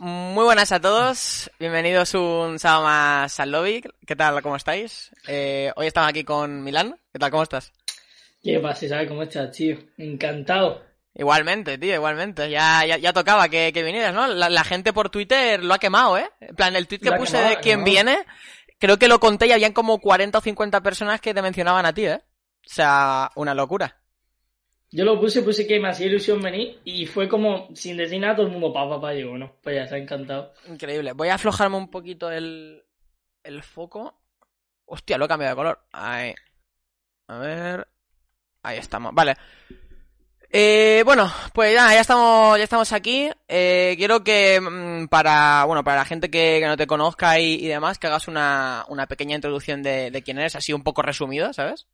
Muy buenas a todos, bienvenidos un sábado más al lobby. ¿Qué tal? ¿Cómo estáis? Eh, hoy estamos aquí con Milán. ¿Qué tal? ¿Cómo estás? ¿Qué pasa? ¿Sabes cómo estás, tío? Encantado. Igualmente, tío, igualmente. Ya, ya, ya tocaba que, que vinieras, ¿no? La, la gente por Twitter lo ha quemado, ¿eh? En plan, el tweet que puse quemado, de quién viene, creo que lo conté y habían como 40 o 50 personas que te mencionaban a ti, ¿eh? O sea, una locura. Yo lo puse, puse que me hacía ilusión venir y fue como, sin decir nada, todo el mundo, pa, pa, pa, digo, bueno, pues ya está encantado. Increíble. Voy a aflojarme un poquito el, el foco. Hostia, lo he cambiado de color. Ahí. A ver. Ahí estamos. Vale. Eh, bueno, pues ya, ya estamos, ya estamos aquí. Eh, quiero que mm, para, bueno, para la gente que, que no te conozca y, y demás, que hagas una, una pequeña introducción de, de quién eres, así un poco resumido, ¿sabes?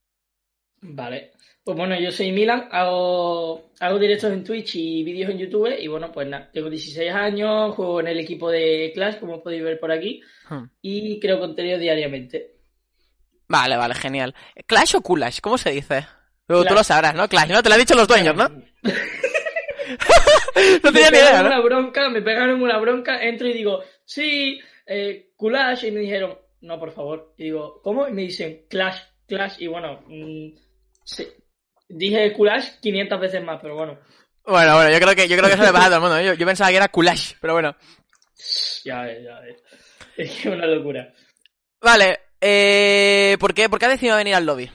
Vale. Pues bueno, yo soy Milan, hago, hago directos en Twitch y vídeos en YouTube y bueno, pues nada, tengo 16 años, juego en el equipo de Clash, como podéis ver por aquí, Hmm. y creo contenido diariamente. Vale, vale, genial. ¿Clash o Kulash? ¿Cómo se dice? Tú, tú lo sabrás, ¿no? Clash, ¿no? Te lo han dicho los dueños, ¿no? No me tenía ni idea, pegaron ¿no? una bronca, me pegaron una bronca, entro y digo, sí, eh, Kulash, y me dijeron, no, por favor. Y digo, ¿cómo? Y me dicen, Clash, Clash, y bueno, mm, sí. Dije Kulash 500 veces más, pero bueno, Bueno, bueno, yo creo que, yo creo que eso le pasa a todo el mundo. Yo, yo pensaba que era Kulash, pero bueno. ya ves, ya ves. Es que es una locura. Vale, eh, ¿por qué, ¿por qué has decidido venir al lobby?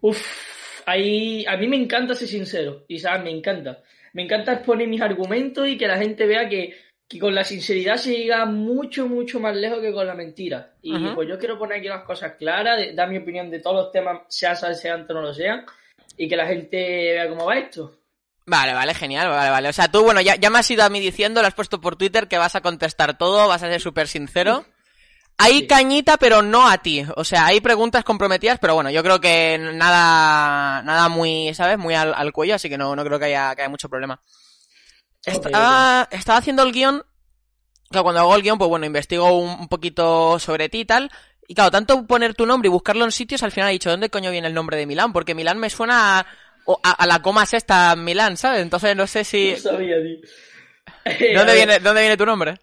Uf, ahí, a mí me encanta ser sincero, y sabes, me encanta. Me encanta exponer mis argumentos y que la gente vea que, que con la sinceridad se llega mucho, mucho más lejos que con la mentira. Y pues yo quiero poner aquí las cosas claras, de- dar mi opinión de todos los temas, sea salseante o no lo sean, y que la gente vea cómo va esto. Vale, vale, genial, vale, vale. O sea, tú, bueno, ya, ya me has ido a mí diciendo, lo has puesto por Twitter que vas a contestar todo, vas a ser súper sincero. Hay Sí. cañita, pero no a ti. O sea, hay preguntas comprometidas, pero bueno, yo creo que nada, nada muy, ¿sabes? Muy al, al cuello, así que no, no creo que haya, que haya mucho problema. Estaba, estaba haciendo el guion, claro, cuando hago el guion, pues bueno, investigo un, un poquito sobre ti y tal. Y claro, tanto poner tu nombre y buscarlo en sitios, al final he dicho, ¿dónde coño viene el nombre de Milán? Porque Milán me suena a, a- a la coma sexta Milán, ¿sabes? Entonces no sé si... No sabía, tío. ¿Dónde viene, ¿Dónde viene tu nombre?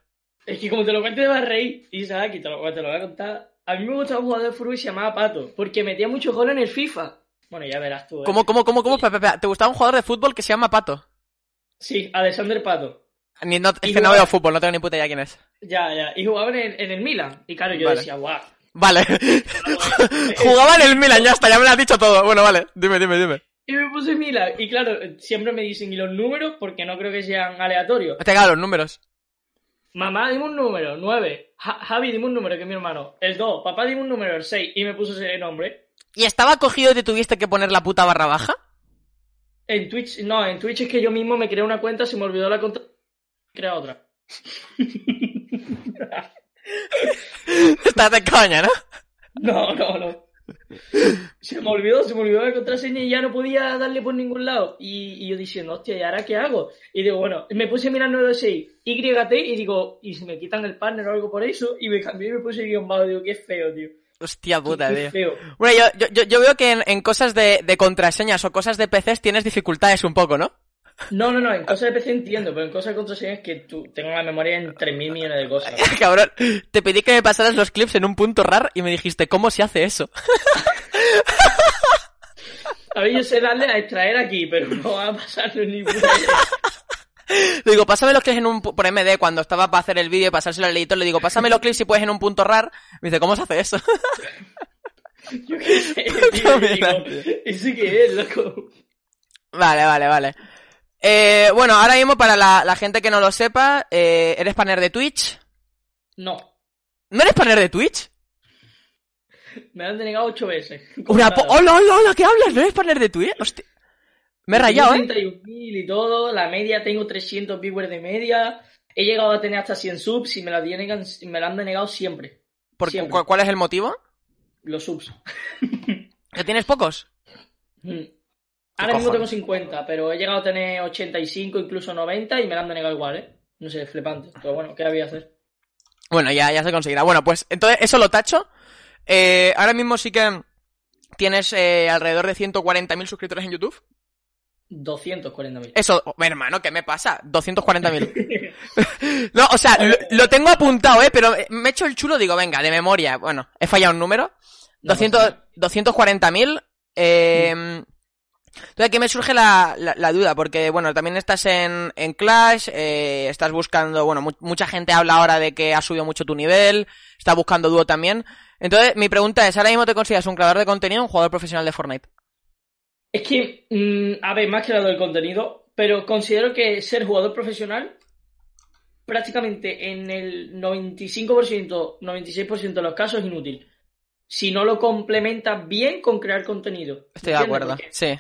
Es que como te lo cuente te vas a reír, y sabes, aquí te lo, te lo voy a contar. A mí me gustaba un jugador de fútbol que se llamaba Pato, porque metía muchos goles en el FIFA. Bueno, ya verás tú. ¿eh? ¿Cómo, cómo, cómo, cómo? ¿Te gustaba un jugador de fútbol que se llama Pato? Sí, Alexander Pato. Ni, no, es Y que no veo fútbol, no tengo ni puta idea quién es. Ya, ya. Y jugaba en el, en el Milan. Y claro, yo Vale. decía, guau. Vale. Jugaba en el Milan, ya está, ya me lo has dicho todo. Bueno, vale, dime, dime, dime. Y me puse Milan. Y claro, siempre me dicen, ¿y los números? Porque no creo que sean aleatorios. Te cago los números. Mamá, dime un número, 9. Javi, dime un número, que es mi hermano. El 2. Papá, dime un número, el 6. Y me puso ese nombre. ¿Y estaba cogido y te tuviste que poner la puta barra baja? En Twitch, no, en Twitch es que yo mismo me creé una cuenta, se me olvidó la contra... Crea otra. Estás de coña, ¿no? No, no, no. Se me olvidó, se me olvidó la contraseña y ya no podía darle por ningún lado. Y, y yo diciendo, hostia, ¿y ahora qué hago? Y digo, bueno, me puse a mirar 96 YT y digo, ¿y si me quitan el partner o algo por eso? Y me cambié y me puse guion bajo. Digo, qué feo, tío. Hostia puta, qué tío. feo. Bueno, yo, yo, yo- yo veo que en, en cosas de, de contraseñas o cosas de PCs tienes dificultades un poco, ¿no? No, no, no, en cosas de PC entiendo, pero en cosas de contraseña es que tú, tengo la memoria en 3.000 millones de cosas. Cabrón, te pedí que me pasaras los clips en un punto rar y me dijiste, ¿cómo se hace eso? A ver, yo sé darle a extraer aquí, pero no va a pasarlo ni idea. Le digo, pásame los clips en un... Por MD, cuando estaba para hacer el vídeo y pasárselo al editor, le digo, pásame los clips si puedes en un punto rar. Me dice, ¿cómo se hace eso? Yo qué sé, tío. Digo, ¿Eso qué es, loco? vale, vale, vale. Eh, bueno, ahora mismo para la, la gente que no lo sepa, eh, ¿eres panel de Twitch? No, ¿No eres panel de Twitch? me han denegado ocho veces. Una ¡Hola, hola, hola! ¿Qué hablas? ¿No eres panel de Twitch? Hostia. Me he rayado, ¿eh? 31.000 y todo, la media tengo 300 viewers de media. He llegado a tener hasta 100 subs y me la, denegan, me la han denegado siempre. ¿Por- Siempre. cu- ¿Cuál es el motivo? Los subs. ¿Que tienes pocos? Mm. Ahora mismo tengo 50, pero he llegado a tener 85, incluso 90 y me la han denegado igual, ¿eh? No sé, flipante. Pero bueno, ¿qué había que hacer? Bueno, ya, ya se conseguirá. Bueno, pues entonces eso lo tacho. Eh, ahora mismo sí que tienes eh, alrededor de 140.000 suscriptores en YouTube. 240.000. Eso, oh, hermano, ¿qué me pasa? 240.000. no, o sea, lo, lo tengo apuntado, ¿eh? Pero me he hecho el chulo, digo, venga, de memoria. Bueno, he fallado un número. No 200 240.000. Eh, entonces aquí me surge la, la, la duda, porque bueno, también estás en, en Clash, eh, estás buscando, bueno, mu- mucha gente habla ahora de que has subido mucho tu nivel, está buscando dúo también. Entonces, mi pregunta es, ¿ahora mismo te consideras un creador de contenido o un jugador profesional de Fortnite? Es que, mm, a ver, más que del contenido, pero considero que ser jugador profesional prácticamente en el 95%, 96% de los casos es inútil. Si no lo complementas bien con crear contenido. Estoy de acuerdo, sí.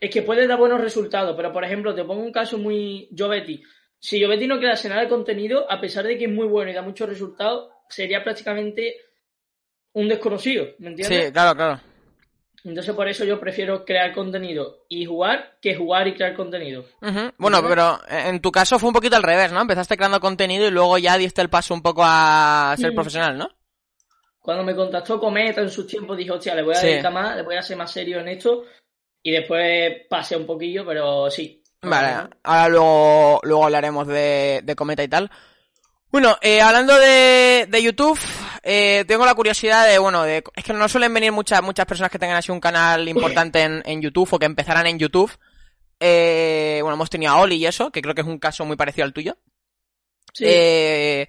Es que puede dar buenos resultados, pero por ejemplo, te pongo un caso muy. Jovetti. Si Jovetti no crease nada de contenido, a pesar de que es muy bueno y da muchos resultados, sería prácticamente un desconocido, ¿me entiendes? Sí, claro, claro. Entonces por eso yo prefiero crear contenido y jugar que jugar y crear contenido. Bueno, pero en tu caso fue un poquito al revés, ¿no? Empezaste creando contenido y luego ya diste el paso un poco a ser Mm. profesional, ¿no? Cuando me contactó Cometa en sus tiempos dije, hostia, le voy a Sí. dedicar más, le voy a ser más serio en esto. Y después pasé un poquillo, pero sí. Vale, ahora luego, luego hablaremos de, de Cometa y tal. Bueno, eh, hablando de, de YouTube, eh, tengo la curiosidad de, bueno, de, es que no suelen venir muchas, muchas personas que tengan así un canal importante en, en YouTube o que empezaran en YouTube. Eh, bueno, hemos tenido a Oli y eso, que creo que es un caso muy parecido al tuyo. Sí. Eh,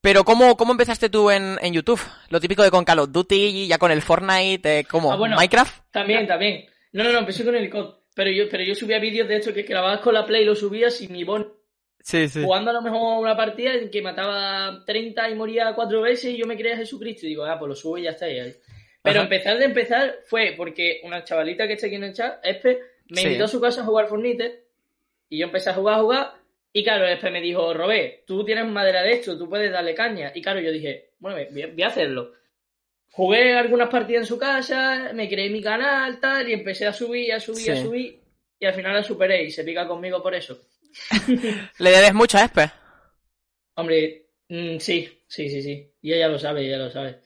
pero ¿cómo, ¿cómo empezaste tú en, en YouTube? Lo típico de con Call of Duty, ya con el Fortnite, eh, ¿cómo? Ah, bueno. ¿Minecraft? También, también. No, no, no, empecé con el COD. Pero yo, pero yo subía vídeos de esto que grababas con la Play y lo subías y mi bon Sí, sí. jugando a lo mejor una partida en que mataba 30 y moría cuatro veces y yo me creía Jesucristo y digo, ah, pues lo subo y ya está. ahí. Pero Ajá. empezar de empezar fue porque una chavalita que está aquí en el chat, Espe, me Sí. invitó a su casa a jugar Fortnite y yo empecé a jugar, a jugar y claro, Espe me dijo, Robé, tú tienes madera de esto, tú puedes darle caña. Y claro, yo dije, bueno, voy a hacerlo. Jugué algunas partidas en su casa, me creé mi canal, tal, y empecé a subir, a subir, a subir, y al final la superé y se pica conmigo por eso. ¿Le debes mucho a Espe? Hombre, mm, sí, sí, sí, sí. Y ella lo sabe, ella lo sabe.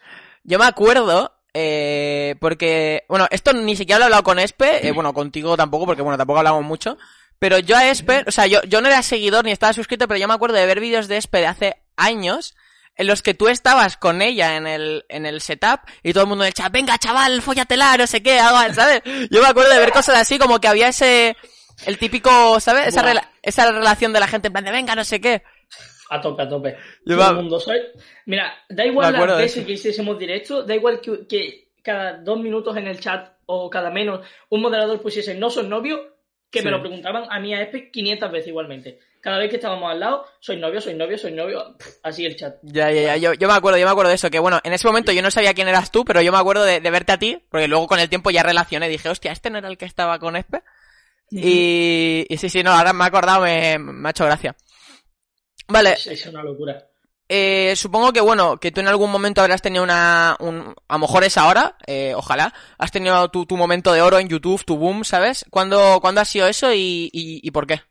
Yo me acuerdo, eh, porque, bueno, esto ni siquiera lo he hablado con Espe, eh, bueno, contigo tampoco, porque bueno, tampoco hablamos mucho, pero yo a Espe, o sea, yo, yo no era seguidor ni estaba suscrito, pero yo me acuerdo de ver vídeos de Espe de hace años, en los que tú estabas con ella en el, en el setup, y todo el mundo en el chat, venga chaval, fóllatela, no sé qué, ¿sabes? Yo me acuerdo de ver cosas así, como que había ese, el típico, ¿sabes? Esa, rela- esa relación de la gente en plan de, venga, no sé qué. A tope, a tope. Yo Todo el mundo soy. Mira, da igual las veces que hiciésemos directo, da igual que, que cada dos minutos en el chat o cada menos un moderador pusiese no son novio, que Sí. me lo preguntaban a mí a Espe 500 veces igualmente. Cada vez que estábamos al lado, soy novio, soy novio, soy novio, así el chat. Ya, ya, ya, yo, yo me acuerdo, yo me acuerdo de eso, que bueno, en ese momento yo no sabía quién eras tú, pero yo me acuerdo de, de verte a ti, porque luego con el tiempo ya relacioné, dije, hostia, este no era el que estaba con Espe. Y, y sí, sí, no, ahora me he acordado, me, me ha hecho gracia. Vale, Es, es una locura. eh, supongo que bueno, que tú en algún momento habrás tenido una, un, a lo mejor es ahora, eh, ojalá, has tenido tu, tu momento de oro en YouTube, tu boom, ¿sabes? ¿Cuándo, ¿cuándo ha sido eso y, y, y por qué?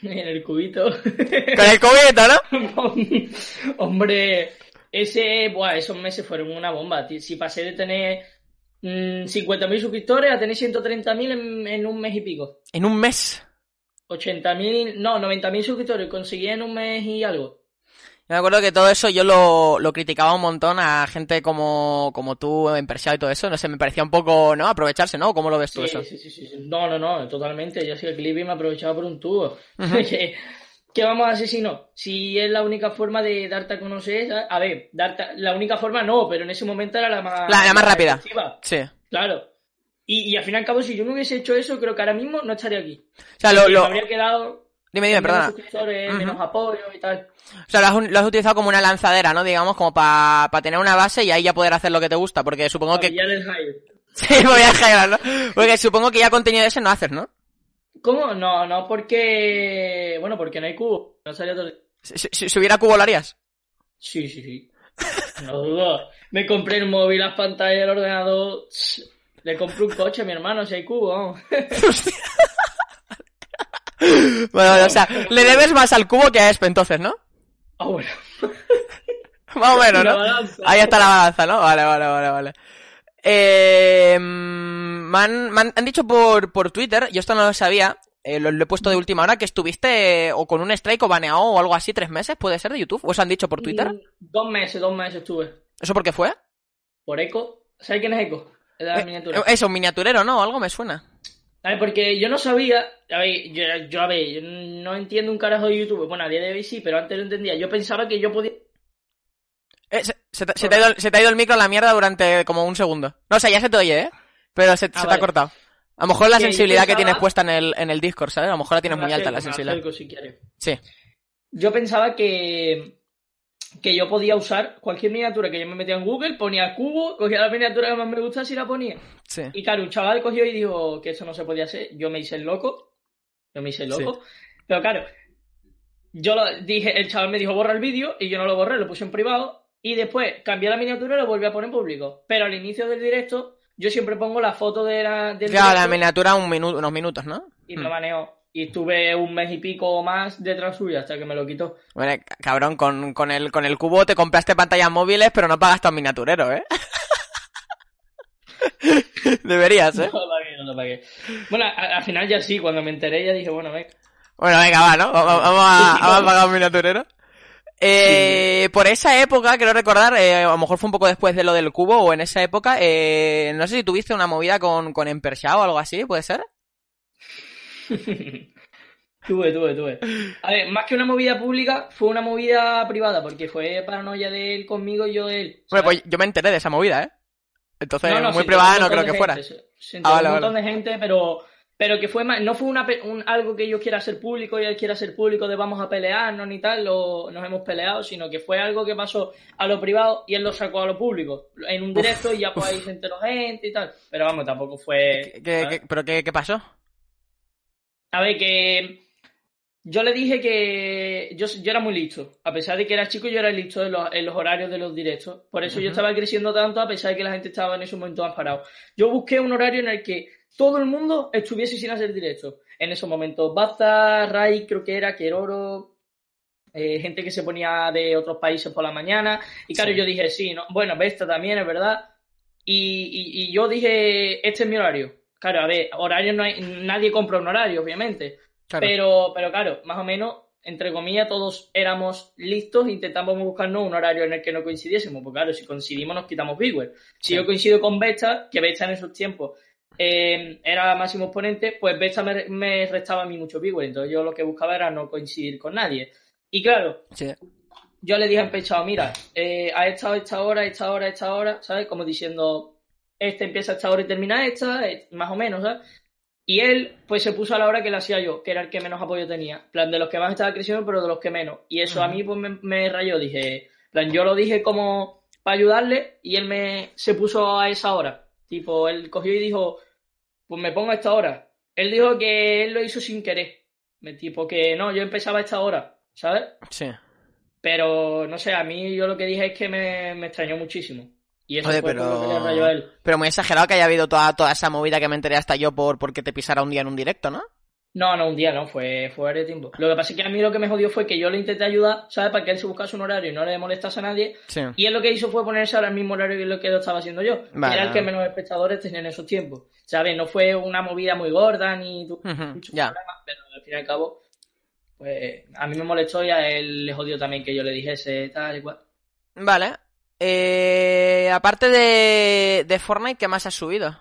En el cubito. Con el COVID, ¿no? Hombre, ese, buah, esos meses fueron una bomba. Si pasé de tener mm, 50.000 suscriptores a tener 130.000 en, en un mes y pico. En un mes. 80.000, no, 90.000 suscriptores conseguí en un mes y algo. Yo me acuerdo que todo eso yo lo, lo criticaba un montón a gente como, como tú, empresario y todo eso. No sé, me parecía un poco, ¿no? Aprovecharse, ¿no? ¿Cómo lo ves tú Sí, eso? sí, sí, sí, sí. No, no, no, totalmente. Yo soy el clip y me aprovechaba por un tubo. Ujú. ¿Qué, qué vamos a hacer si no? Si es la única forma de darte a conocer, a ver, darte, la única forma no, pero en ese momento era la más, La- la más rápida. efectiva. Sí. Claro. Y, y al fin y al cabo, si yo no hubiese hecho eso, creo que ahora mismo no estaría aquí. O sea, lo, lo... me habría quedado Dime, dime, perdona. suscriptores, Ujú. menos apoyo y tal. O sea, lo has, lo has utilizado como una lanzadera, ¿no? Digamos, como para tener una base y ahí ya poder hacer lo que te gusta. Porque supongo que... pillar el hype. Sí, voy a ¿no? Porque supongo que ya contenido de ese no haces, ¿no? ¿Cómo? No, no, porque... Bueno, porque no hay cubo. No salía todo... Si, si- si hubiera cubo, ¿lo harías? Sí, sí, sí. No dudo. Me compré el móvil, las pantallas, el ordenador. Le compré un coche a mi hermano, si hay cubo. vamos. Bueno, o sea, le debes más al cubo que a Espe, entonces, ¿no? Ah, bueno. Más o menos, ¿no? Ahí está la balanza, ¿no? Vale, vale, vale, vale. Eh, me, han, me han- han dicho por, por Twitter, yo esto no lo sabía, eh, lo, lo he puesto de última hora, que estuviste eh, o con un strike o baneado o algo así tres meses, ¿puede ser de YouTube? ¿O os han dicho por Twitter? Dos meses, dos meses estuve. ¿Eso por qué fue? Por Eco. ¿Sabes quién es Eco? Es de la Eh, miniatura. eh, eso, un miniaturero, ¿no? Algo me suena. A ver, porque yo no sabía, a ver, yo, yo, a ver, yo no entiendo un carajo de YouTube. Bueno, a día de hoy sí, pero antes no entendía. Yo pensaba que yo podía... Eh, se, se te, se te ha ido, se te ha ido el micro a la mierda durante como un segundo. No, o sea, ya se te oye, ¿eh? Pero se, se te ha cortado. A lo mejor la sensibilidad que tienes puesta en el, en el Discord, ¿sabes? A lo mejor la tienes Me muy alta la me sensibilidad. acerco si quieres. Sí. Yo pensaba que, que yo podía usar cualquier miniatura que yo me metía en Google, ponía cubo, cogía la miniatura que más me gustase y la ponía. Sí. Y claro, un chaval cogió y dijo que eso no se podía hacer. Yo me hice el loco. Yo me hice el loco. Pero claro, yo lo dije, el chaval me dijo borra el vídeo y yo no lo borré, lo puse en privado. Y después cambié la miniatura y lo volví a poner en público. Pero al inicio del directo, yo siempre pongo la foto de la, del Claro, la miniatura un minuto, unos minutos, ¿no? y me baneó. Y estuve un mes y pico o más detrás suya hasta que me lo quitó. Bueno, ca- cabrón, con, con, el, con el cubo te compraste pantallas móviles, pero no pagaste a un miniaturero, ¿eh? Deberías, ¿eh? No lo pagué, no lo pagué. Bueno, a- al final ya sí, cuando me enteré ya dije, bueno, venga. Bueno, venga, va, ¿no? Vamos, vamos a, vamos a pagar un miniaturero. Eh, por esa época, quiero recordar, eh, a lo mejor fue un poco después de lo del cubo, o en esa época, eh, no sé si tuviste una movida con, con Empersia o algo así, ¿puede ser? tuve, tuve, tuve. A ver, más que una movida pública, fue una movida privada, porque fue paranoia de él conmigo y yo de él. Bueno, pues yo me enteré de esa movida, ¿eh? Entonces, No, no, muy privada no creo que fuera. Se, se enteró Ah, vale, un montón vale. de gente, pero, pero que fue más, no fue una, un- algo que yo quiera hacer público y él quiera hacer público de vamos a pelearnos ni tal, lo- nos hemos peleado, sino que fue algo que pasó a lo privado y él lo sacó a lo público, en un directo y ya pues ahí se enteró gente y tal. Pero vamos, tampoco fue... ¿Qué- qué- ¿sabes? qué- ¿Pero qué, qué pasó? A ver, que yo le dije que yo, yo era muy listo. A pesar de que era chico, yo era listo en los, en los horarios de los directos. Por eso yo estaba creciendo tanto, a pesar de que la gente estaba en ese momento más parado. Yo busqué un horario en el que todo el mundo estuviese sin hacer directo. En esos momentos, Baza, Rai, creo que era, Keroro, eh, gente que se ponía de otros países por la mañana. Y claro, Sí. yo dije, sí, ¿no? bueno, Vesta también, es verdad. Y, y- y yo dije, este es mi horario. Claro, a ver, horario no hay, nadie compra un horario, obviamente. Claro. Pero, pero claro, más o menos, entre comillas, todos éramos listos, intentamos buscarnos un horario en el que no coincidiésemos. Porque claro, si coincidimos nos quitamos viewer. Si Sí. yo coincido con Vesta, que Vesta en esos tiempos eh, era máximo exponente, pues Vesta me, me restaba a mí mucho viewer. Entonces yo lo que buscaba era no coincidir con nadie. Y claro, Sí. yo le dije a Empechado, mira, eh, ha estado esta hora, esta hora, esta hora, ¿sabes? Como diciendo, este empieza a esta hora y termina esta, eh, más o menos, ¿sabes? Y él, pues se puso a la hora que le hacía yo, que era el que menos apoyo tenía. En plan, de los que más estaba creciendo, pero de los que menos. Y eso a Ujú. mí, pues me, me rayó. Dije, plan, yo lo dije como para ayudarle y él me se puso a esa hora. Tipo, él cogió y dijo, pues me pongo a esta hora. Él dijo que él lo hizo sin querer. Me tipo que no, yo empezaba a esta hora, ¿sabes? Sí. Pero no sé, a mí yo lo que dije es que me, me extrañó muchísimo. Y eso Joder, fue por lo que le pero... rayó a él. Pero muy exagerado que haya habido toda, toda esa movida que me enteré hasta yo por porque te pisara un día en un directo, ¿no? No, no, un día no, fue, fue varios tiempo. Lo que pasa es que a mí lo que me jodió fue que yo le intenté ayudar, ¿sabes? Para que él se buscase un horario y no le molestase a nadie. Sí. Y él lo que hizo fue ponerse ahora al mismo horario que lo que lo estaba haciendo yo. que Vale. era el que menos espectadores tenía en esos tiempos. ¿Sabes? No fue una movida muy gorda ni tu- Ujú, muchos ya. problemas, pero al fin y al cabo, pues a mí me molestó y a él le jodió también que yo le dijese tal y cual. Vale. Eh, aparte de, de Fortnite, ¿qué más has subido?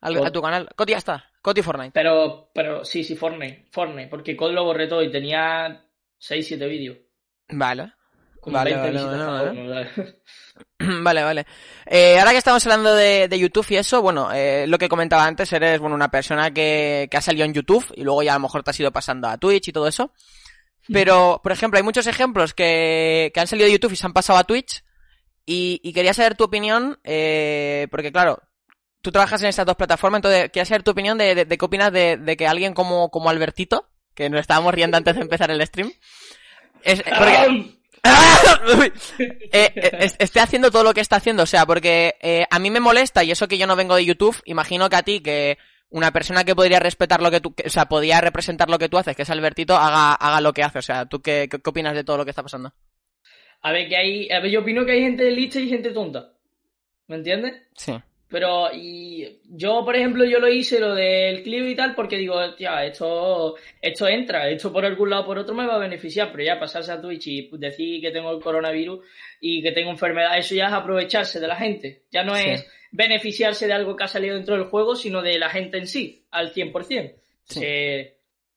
Al- a tu canal. Coti ya está. Coti Fortnite. Pero, pero sí, sí, Fortnite, Fortnite, porque COD lo borré todo y tenía 6, 7 vídeos. Vale. Vale, 20 vale. Vale, vale. Eh, ahora que estamos hablando de, de YouTube y eso, bueno, eh, lo que comentaba antes, eres bueno, una persona que, que ha salido en YouTube y luego ya a lo mejor te has ido pasando a Twitch y todo eso. Pero, por ejemplo, hay muchos ejemplos que, que han salido de YouTube y se han pasado a Twitch. Y, y quería saber tu opinión, eh, porque claro, tú trabajas en estas dos plataformas, entonces quería saber tu opinión de, de- de qué opinas de, de que alguien como, como Albertito, que nos estábamos riendo antes de empezar el stream, es, porque. Eh, eh, es- esté haciendo todo lo que está haciendo, o sea, porque eh, a mí me molesta, y eso que yo no vengo de YouTube, imagino que a ti, que una persona que podría respetar lo que tú, que- o sea, podría representar lo que tú haces, que es Albertito, haga, haga lo que hace, o sea, ¿tú qué, qué, qué opinas de todo lo que está pasando? A ver, que hay, a ver, yo opino que hay gente lista y gente tonta. ¿Me entiendes? Sí. Pero y yo, por ejemplo, yo lo hice lo del clip y tal porque digo, tía, esto, esto entra, esto por algún lado o por otro me va a beneficiar, pero ya pasarse a Twitch y decir que tengo el coronavirus y que tengo enfermedad, eso ya es aprovecharse de la gente. Ya no es beneficiarse de algo que ha salido dentro del juego, sino de la gente en sí, al 100%. Sí.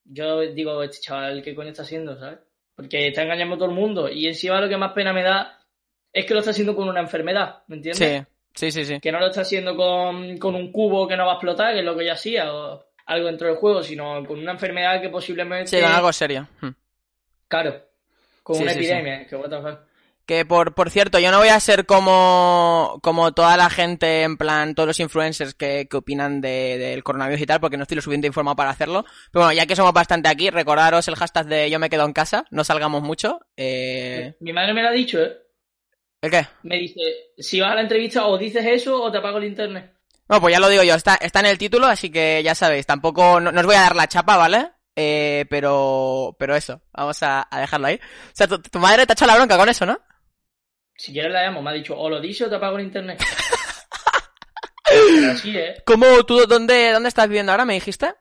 yo digo, este chaval, ¿qué coño está haciendo, sabes? Porque está engañando a todo el mundo y encima lo que más pena me da es que lo está haciendo con una enfermedad, ¿me entiendes? Sí. Sí, sí, sí. Que no lo está haciendo con, con, un cubo que no va a explotar, que es lo que ya hacía, o algo dentro del juego, sino con una enfermedad que posiblemente. Sí, con algo serio. Hmm. Claro. Con una epidemia, que what the fuck. Que por, por cierto, yo no voy a ser como, como toda la gente, en plan, todos los influencers que, que opinan del de, coronavirus y tal, porque no estoy lo suficiente informado para hacerlo. Pero bueno, ya que somos bastante aquí, recordaros el hashtag de yo me quedo en casa, no salgamos mucho. Eh... Mi madre me lo ha dicho, ¿eh? ¿El qué? Me dice, si vas a la entrevista o dices eso o te apago el internet. No, pues ya lo digo yo, está, está en el título, así que ya sabéis, tampoco, no, no os voy a dar la chapa, ¿vale? Eh, pero, pero eso, vamos a, a dejarlo ahí. O sea, tu, tu, madre te ha echado la bronca con eso, ¿no? Si quieres la llamo, me ha dicho, o lo dices o te apago el internet. pero así, ¿eh? ¿Cómo, tú, dónde, dónde estás viviendo ahora, me dijiste?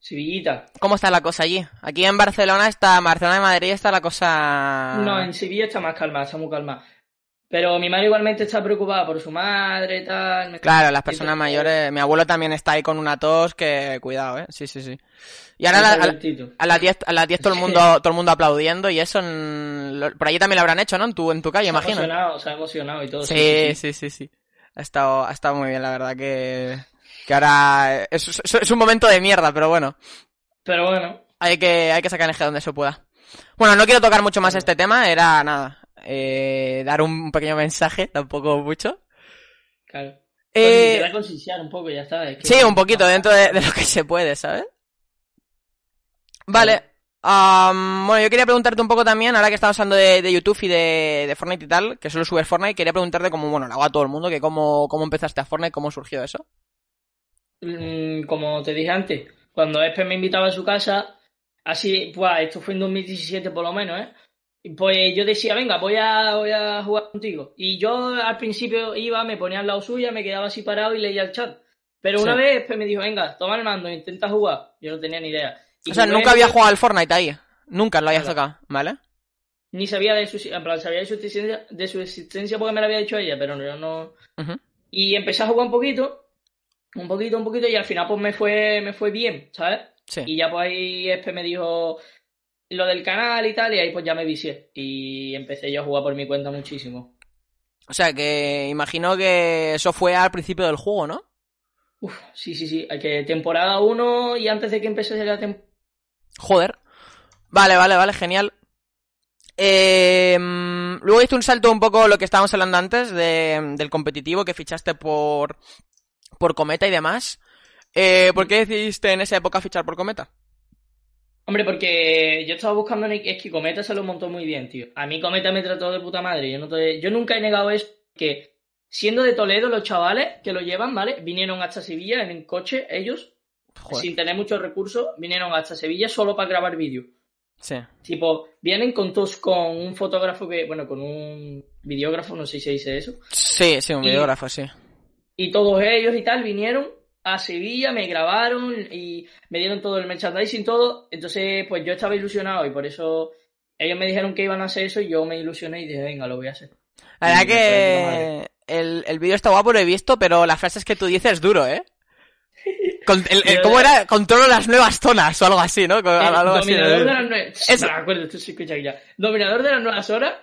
Sevillita. ¿Cómo está la cosa allí? Aquí en Barcelona está, Barcelona y Madrid está la cosa... No, en Sevilla está más calma, está muy calma. Pero mi madre igualmente está preocupada por su madre y tal. Claro, las personas mayores. Mi abuelo también está ahí con una tos que cuidado, eh. Sí, sí, sí. Y ahora a, la, a, las 10 a las 10 todo el mundo todo el mundo aplaudiendo y eso en, por allí también lo habrán hecho, ¿no? En tu en tu calle, se imagino. Ha emocionado, se ha emocionado y todo. Sí, sí, sí, sí. sí. Ha estado ha estado muy bien, la verdad que que ahora es, es, es un momento de mierda, pero bueno. Pero bueno. Hay que hay que sacar eje donde se pueda. Bueno, no quiero tocar mucho más este tema, era nada, eh, dar un pequeño mensaje, tampoco mucho. Claro. Eh, te concienciar un poco, ya está. Es que sí, un poquito, dentro de, de, lo que se puede, ¿sabes? Vale. Um, bueno, yo quería preguntarte un poco también, ahora que estamos hablando de, de YouTube y de, de, Fortnite y tal, que solo subes Fortnite, quería preguntarte cómo, bueno, lo hago a todo el mundo, que cómo, cómo empezaste a Fortnite, cómo surgió eso. Mm, como te dije antes, cuando Espe me invitaba a su casa, así, pues, esto fue en 2017 por lo menos, ¿eh? Pues yo decía, venga, voy a, voy a jugar contigo. Y yo al principio iba, me ponía al lado suya, me quedaba así parado y leía el chat. Pero una sí. vez pues, me dijo, venga, toma el mando, intenta jugar. Yo no tenía ni idea. Y o sea, nunca había jugado al Fortnite ahí. Nunca lo había tocado, ¿vale? Ni sabía de su, en plan, sabía de su, existencia, de su existencia porque me lo había dicho ella, pero yo no... Uh -huh. Y empecé a jugar un poquito, un poquito, un poquito, y al final pues me fue, me fue bien, ¿sabes? Sí. Y ya pues ahí Espe me dijo lo del canal y tal, y ahí pues ya me vicié. Y empecé yo a jugar por mi cuenta muchísimo. O sea que imagino que eso fue al principio del juego, ¿no? Uf, sí, sí, sí. Que temporada 1 y antes de que empezase la temporada. Joder. Vale, vale, vale, genial. Eh, luego hice un salto un poco lo que estábamos hablando antes de, del competitivo que fichaste por, por Cometa y demás. Eh, ¿Por qué decidiste en esa época fichar por Cometa? Hombre, porque yo estaba buscando en es que Cometa se lo montó muy bien, tío. A mí Cometa me trató de puta madre. Yo, no te... yo nunca he negado eso que siendo de Toledo los chavales que lo llevan, ¿vale? Vinieron hasta Sevilla en coche ellos, Joder. sin tener muchos recursos, vinieron hasta Sevilla solo para grabar vídeos. Sí. Tipo, vienen con todos con un fotógrafo que, bueno, con un videógrafo, no sé si se dice eso. Sí, sí, un videógrafo, y, sí. Y todos ellos y tal vinieron a Sevilla, me grabaron y me dieron todo el merchandising, todo. Entonces, pues yo estaba ilusionado y por eso ellos me dijeron que iban a hacer eso y yo me ilusioné y dije, venga, lo voy a hacer. La verdad que el, el vídeo está guapo, lo he visto, pero las frases que tú dices es duro, ¿eh? Con, el, el, ¿Cómo era? Controlo las nuevas zonas o algo así, ¿no? Con, algo dominador así, de las nuevas... Eso. Me acuerdo, tú sí escuchas ya. Dominador de las nuevas horas.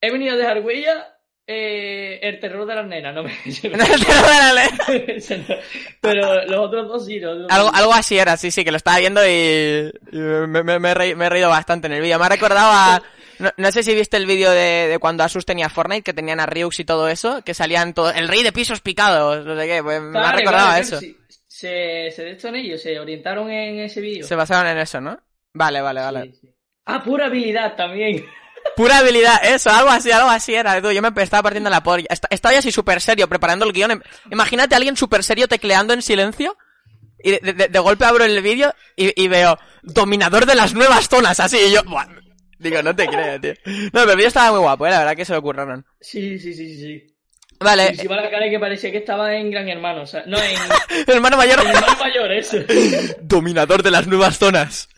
He venido a dejar huella eh, el terror de las nenas, no me. el terror de las nenas. Pero los otros dos sí, ¿no? Algo, algo así era, sí, sí, que lo estaba viendo y, me, me, me, he reído, me, he reído, bastante en el vídeo. Me ha recordado a. No, no sé si viste el vídeo de, de, cuando Asus tenía Fortnite, que tenían a Ryux y todo eso, que salían todo. El rey de pisos picados, no sé qué, pues claro, me ha recordado claro, a eso. Sí. Se, se de esto en ellos, se orientaron en ese vídeo. Se basaron en eso, ¿no? Vale, vale, vale. Sí, sí. Ah, pura habilidad también. Pura habilidad, eso, algo así, algo así era. Yo me estaba partiendo la polla. Estaba ya así súper serio preparando el guion. Imagínate a alguien súper serio tecleando en silencio. Y de, de, de golpe abro el vídeo y, y, veo dominador de las nuevas zonas, así. Y yo, buah, digo, no te creo, tío. No, pero el vídeo estaba muy guapo, ¿eh? la verdad que se lo ocurrieron. Sí, sí, sí, sí. Vale. Y encima la cara que parecía que estaba en Gran Hermano, o sea, no, en, Hermano mayor. en Hermano Mayor, eso. Dominador de las nuevas zonas.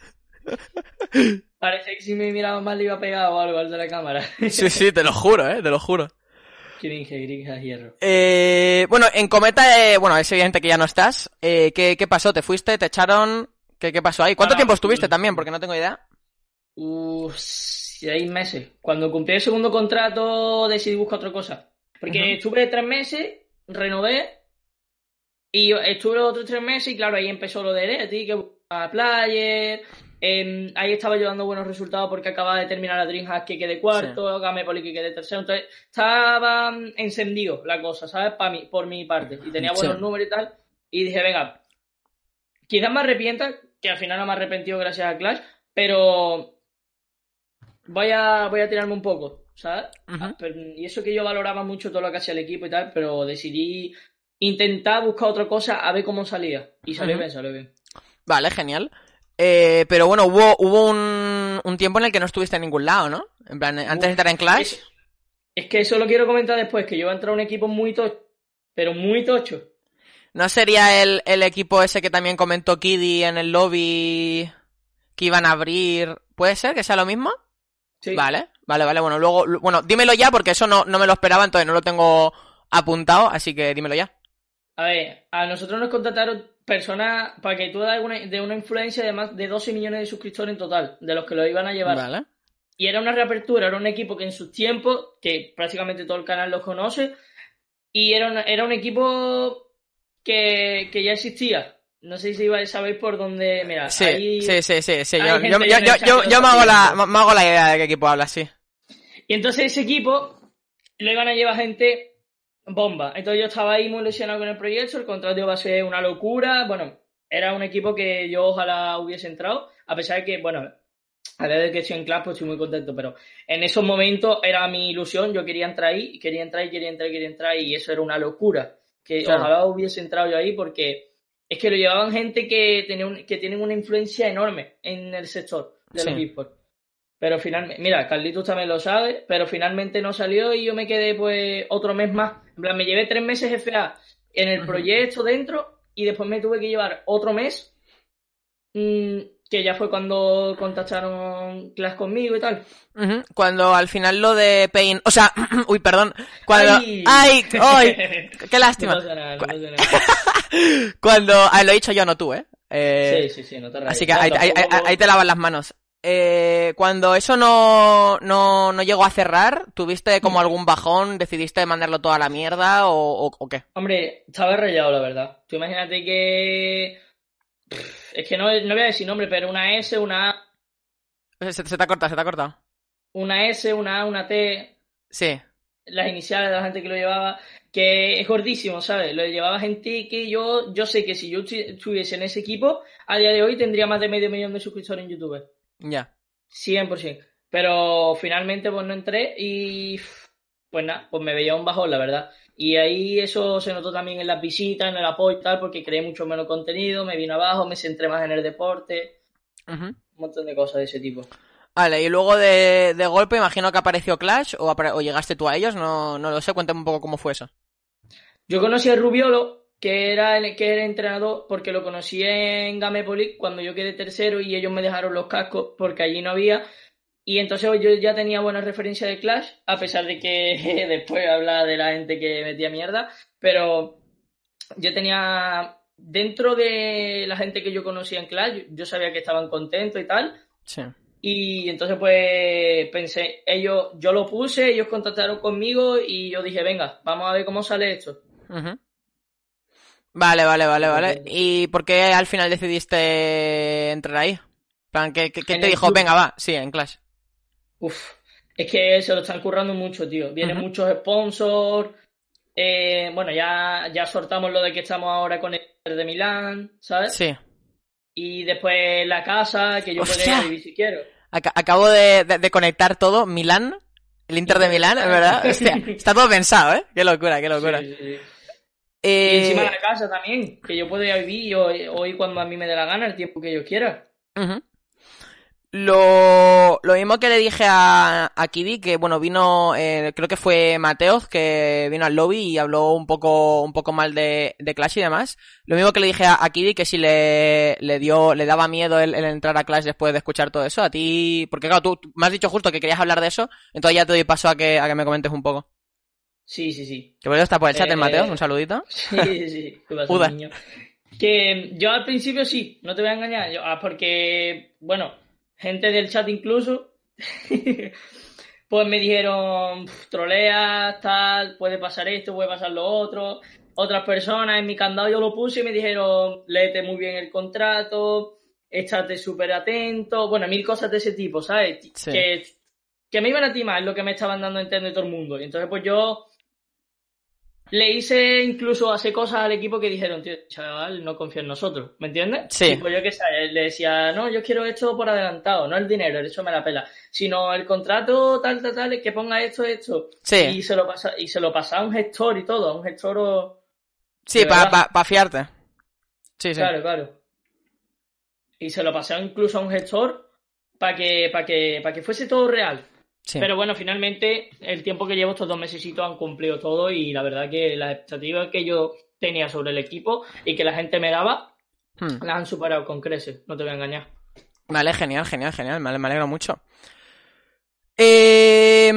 Parece que si me miraba mal le iba a pegar o algo al de la cámara. Sí, sí, te lo juro, eh, te lo juro. Cringe, gringa, hierro. Eh, bueno, en Cometa, eh, bueno, es evidente que ya no estás. Eh, ¿qué, ¿Qué pasó? ¿Te fuiste? ¿Te echaron? ¿Qué, qué pasó ahí? ¿Cuánto Ah, tiempo estuviste también? Porque no tengo idea. Seis meses. Cuando cumplí el segundo contrato decidí buscar otra cosa. Porque estuve tres meses, renové, y estuve otros tres meses y claro, ahí empezó lo de Ereti, que buscaba player, em, ahí estaba yo dando buenos resultados porque acababa de terminar la Dreamhack que quedé cuarto, Gamepoli que quedé tercero, entonces estaba mm, encendido la cosa, ¿sabes? Pa mí, por mi parte, y tenía buenos Sí. números y tal, y dije, venga, quizás me arrepienta, que al final no me he arrepentido gracias a Clash, pero voy a, voy a tirarme un poco, ¿sabes? Ah, pero- y eso que yo valoraba mucho todo lo que hacía el equipo y tal, pero decidí intentar buscar otra cosa a ver cómo salía. Y salió bien, salió bien. Vale, genial. Eh, pero bueno, hubo, hubo un, un tiempo en el que no estuviste en ningún lado, ¿no? En plan, antes de entrar en Clash. Es, es que eso lo quiero comentar después, que yo voy a entrar a un equipo muy tocho, pero muy tocho. ¿No sería el, el equipo ese que también comentó Kiddy en el lobby que iban a abrir? ¿Puede ser que sea lo mismo? Sí. Vale, vale, vale. Bueno, luego, lu- bueno, dímelo ya porque eso no, no me lo esperaba, entonces no lo tengo apuntado, así que dímelo ya. A ver, a nosotros nos contrataron personas para que tú das de una influencia de más de 12 millones de suscriptores en total, de los que lo iban a llevar. Vale. Y era una reapertura, era un equipo que en sus tiempos, que prácticamente todo el canal los conoce, y era, una- era un equipo que, que ya existía. No sé si saber por dónde. Mira, Sí, ahí- sí, sí, sí, sí. Yo, yo, yo, yo, yo- me, hago la, me hago la idea de qué equipo habla, sí. Y entonces ese equipo lo iban a llevar gente bomba. Entonces yo estaba ahí muy ilusionado con el proyecto, el contrato iba a ser una locura. Bueno, era un equipo que yo ojalá hubiese entrado, a pesar de que, bueno, a día de que estoy en clase, pues estoy muy contento, pero en esos momentos era mi ilusión, yo quería entrar ahí, quería entrar y quería entrar y quería entrar y eso era una locura. Que Claro. ojalá hubiese entrado yo ahí porque es que lo llevaban gente que, tenía un- que tienen una influencia enorme en el sector de los Sí. Pero finalmente, mira, Carlitos también lo sabe, pero finalmente no salió y yo me quedé pues otro mes más. En plan, me llevé tres meses FA en el proyecto dentro y después me tuve que llevar otro mes, mm, que ya fue cuando contactaron Clash conmigo y tal. Cuando al final lo de Pain, o sea, uy, perdón, cuando, ¡Ay! ay, ay, qué lástima. nada, no. Cuando, ah, lo he dicho yo, no tú, ¿eh? Eh, Sí, sí, sí, no te rayes. así que ahí, ahí- ahí- ahí te lavas las manos. Eh, cuando eso no, no, no llegó a cerrar, ¿tuviste como algún bajón? ¿Decidiste mandarlo todo a la mierda o, o- o qué? Hombre, estaba rayado, la verdad. Tú imagínate que... Es que no, no voy a decir nombre, pero una S, una A, Se, se te ha cortado, se te ha cortado. una S, una A, una T, Sí. las iniciales de la gente que lo llevaba, que es gordísimo, ¿sabes? Lo llevaba gente que yo, yo sé que si yo estu- estuviese en ese equipo, a día de hoy tendría más de medio millón de suscriptores en YouTube. Ya. 100%. Pero finalmente pues no entré y pues nada, pues me veía un bajón, la verdad. Y ahí eso se notó también en las visitas, en el apoyo y tal, porque creé mucho menos contenido, me vino abajo, me centré más en el deporte, un montón de cosas de ese tipo. Vale, y luego de, de golpe imagino que apareció Clash o, apare- o llegaste tú a ellos, no, no lo sé, cuéntame un poco cómo fue eso. Yo conocí a Rubiolo, que era el que era entrenador, porque lo conocí en Gamepoli cuando yo quedé tercero y ellos me dejaron los cascos porque allí no había. Y entonces yo ya tenía buena referencia de Clash, a pesar de que después habla de la gente que metía mierda, pero yo tenía dentro de la gente que yo conocía en Clash, yo sabía que estaban contentos y tal. Sí. Y entonces pues pensé, ellos, yo lo puse, ellos contactaron conmigo y yo dije, venga, vamos a ver cómo sale esto. Ujú. Vale, vale, vale, vale. ¿Y por qué al final decidiste entrar ahí? Plan, ¿Qué, qué- qué En te dijo? club. Venga, va, sí, en Clash. Uf, es que se lo están currando mucho, tío. Vienen muchos sponsors. eh, bueno, ya, ya sortamos lo de que estamos ahora con el Inter de Milán, ¿sabes? Sí. Y después la casa, que yo ¡Hostia! podría vivir si quiero. Aca- acabo de, de- de conectar todo. Milán, el Inter de Milán, es verdad. Hostia, está todo pensado, ¿eh? Qué locura, qué locura. Sí, sí, sí. Eh, Y encima la casa también, que yo podría vivir hoy, hoy cuando a mí me dé la gana, el tiempo que yo quiera. Lo, lo mismo que le dije a, a Kidi, que bueno, vino, eh, creo que fue Mateos, que vino al lobby y habló un poco, un poco mal de, de Clash y demás. Lo mismo que le dije a, a Kidi, que si le, le dio, le daba miedo el, el entrar a Clash después de escuchar todo eso. A ti, porque claro, tú, tú me has dicho justo que querías hablar de eso, entonces ya te doy paso a que, a que me comentes un poco. Sí, sí, sí. Que por eso está por el chat, Eh, el Mateos, un saludito. Sí, sí, sí. ¿Qué pasa, Joder. niño? Que yo al principio sí, no te voy a engañar. yo- ah, porque, bueno, gente del chat incluso, pues me dijeron, "Pf, troleas, tal, puede pasar esto, puede pasar lo otro. Otras personas en mi candado yo lo puse y me dijeron, léete muy bien el contrato, échate súper atento. Bueno, mil cosas de ese tipo, ¿sabes? Sí. Que, que me iban a timar, es lo que me estaban dando a entender todo el mundo. Y entonces, pues yo le hice incluso hacer cosas al equipo que dijeron, tío, chaval, no confía en nosotros, ¿me entiendes? Sí. Pues yo qué sé, le decía, no, yo quiero esto por adelantado, no el dinero, eso me la pela, sino el contrato tal, tal, tal, que ponga esto, esto. Sí, Y se lo pasa, y se lo pasa a un gestor y todo, a un gestor o... sí, para verdad. pa, fiarte. Sí, sí. Claro, claro. Y se lo pasé incluso a un gestor para que, para que, para que fuese todo real. Sí. Pero bueno, finalmente el tiempo que llevo estos dos mesecitos han cumplido todo y la verdad que las expectativas que yo tenía sobre el equipo y que la gente me daba Hmm. las han superado con creces, no te voy a engañar. Vale, genial, genial, genial. Me me alegro mucho. Eh,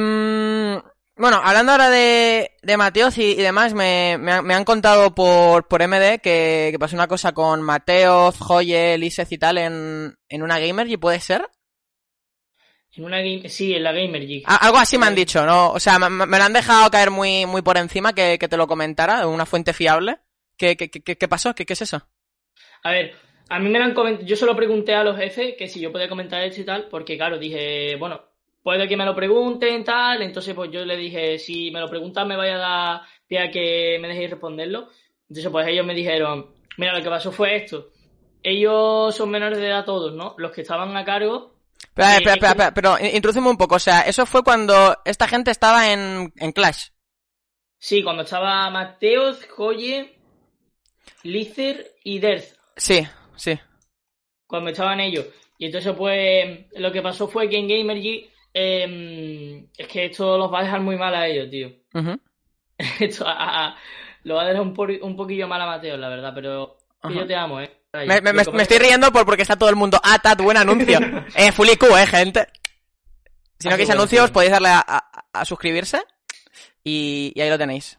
bueno, hablando ahora de, de Mateos y, y demás, me, me, han- me han contado por, por MD que, que pasó una cosa con Mateos, Joye, Lisez y tal en, en una Gamer, ¿y puede ser? En una game, sí, en la Gamer Geek. A- algo así me han Sí. dicho, ¿no? O sea, me, me- lo han dejado caer muy, muy por encima que, que te lo comentara, una fuente fiable. ¿Qué, qué, qué, qué pasó? ¿Qué, ¿Qué es eso? A ver, a mí me lo han comentado, yo se lo pregunté a los jefes que si yo podía comentar esto y tal, porque claro, dije, bueno, puede que me lo pregunten tal, entonces pues yo le dije, si me lo preguntan me vaya a dar pie a que me dejéis responderlo. Entonces pues ellos me dijeron, mira, lo que pasó fue esto. Ellos son menores de edad todos, ¿no? Los que estaban a cargo. Sí, espera, es espera, espera, pero in- introdúceme un poco. O sea, eso fue cuando esta gente estaba en, en Clash. Sí, cuando estaba Mateos, Joye, Lizer y Derz. Sí, sí. cuando estaban ellos. Y entonces, pues, lo que pasó fue que en Gamergy eh, es que esto los va a dejar muy mal a ellos, tío. Esto a- a- lo va a dejar un, por- un poquillo mal a Mateo, la verdad, pero que yo te amo, ¿eh? Me, me- estoy riendo por porque está todo el mundo. Ah, Tat, buen anuncio. eh, Fully Q, eh, gente. Si no Ah, queréis anuncios, podéis darle a, a- a suscribirse. Y, y ahí lo tenéis.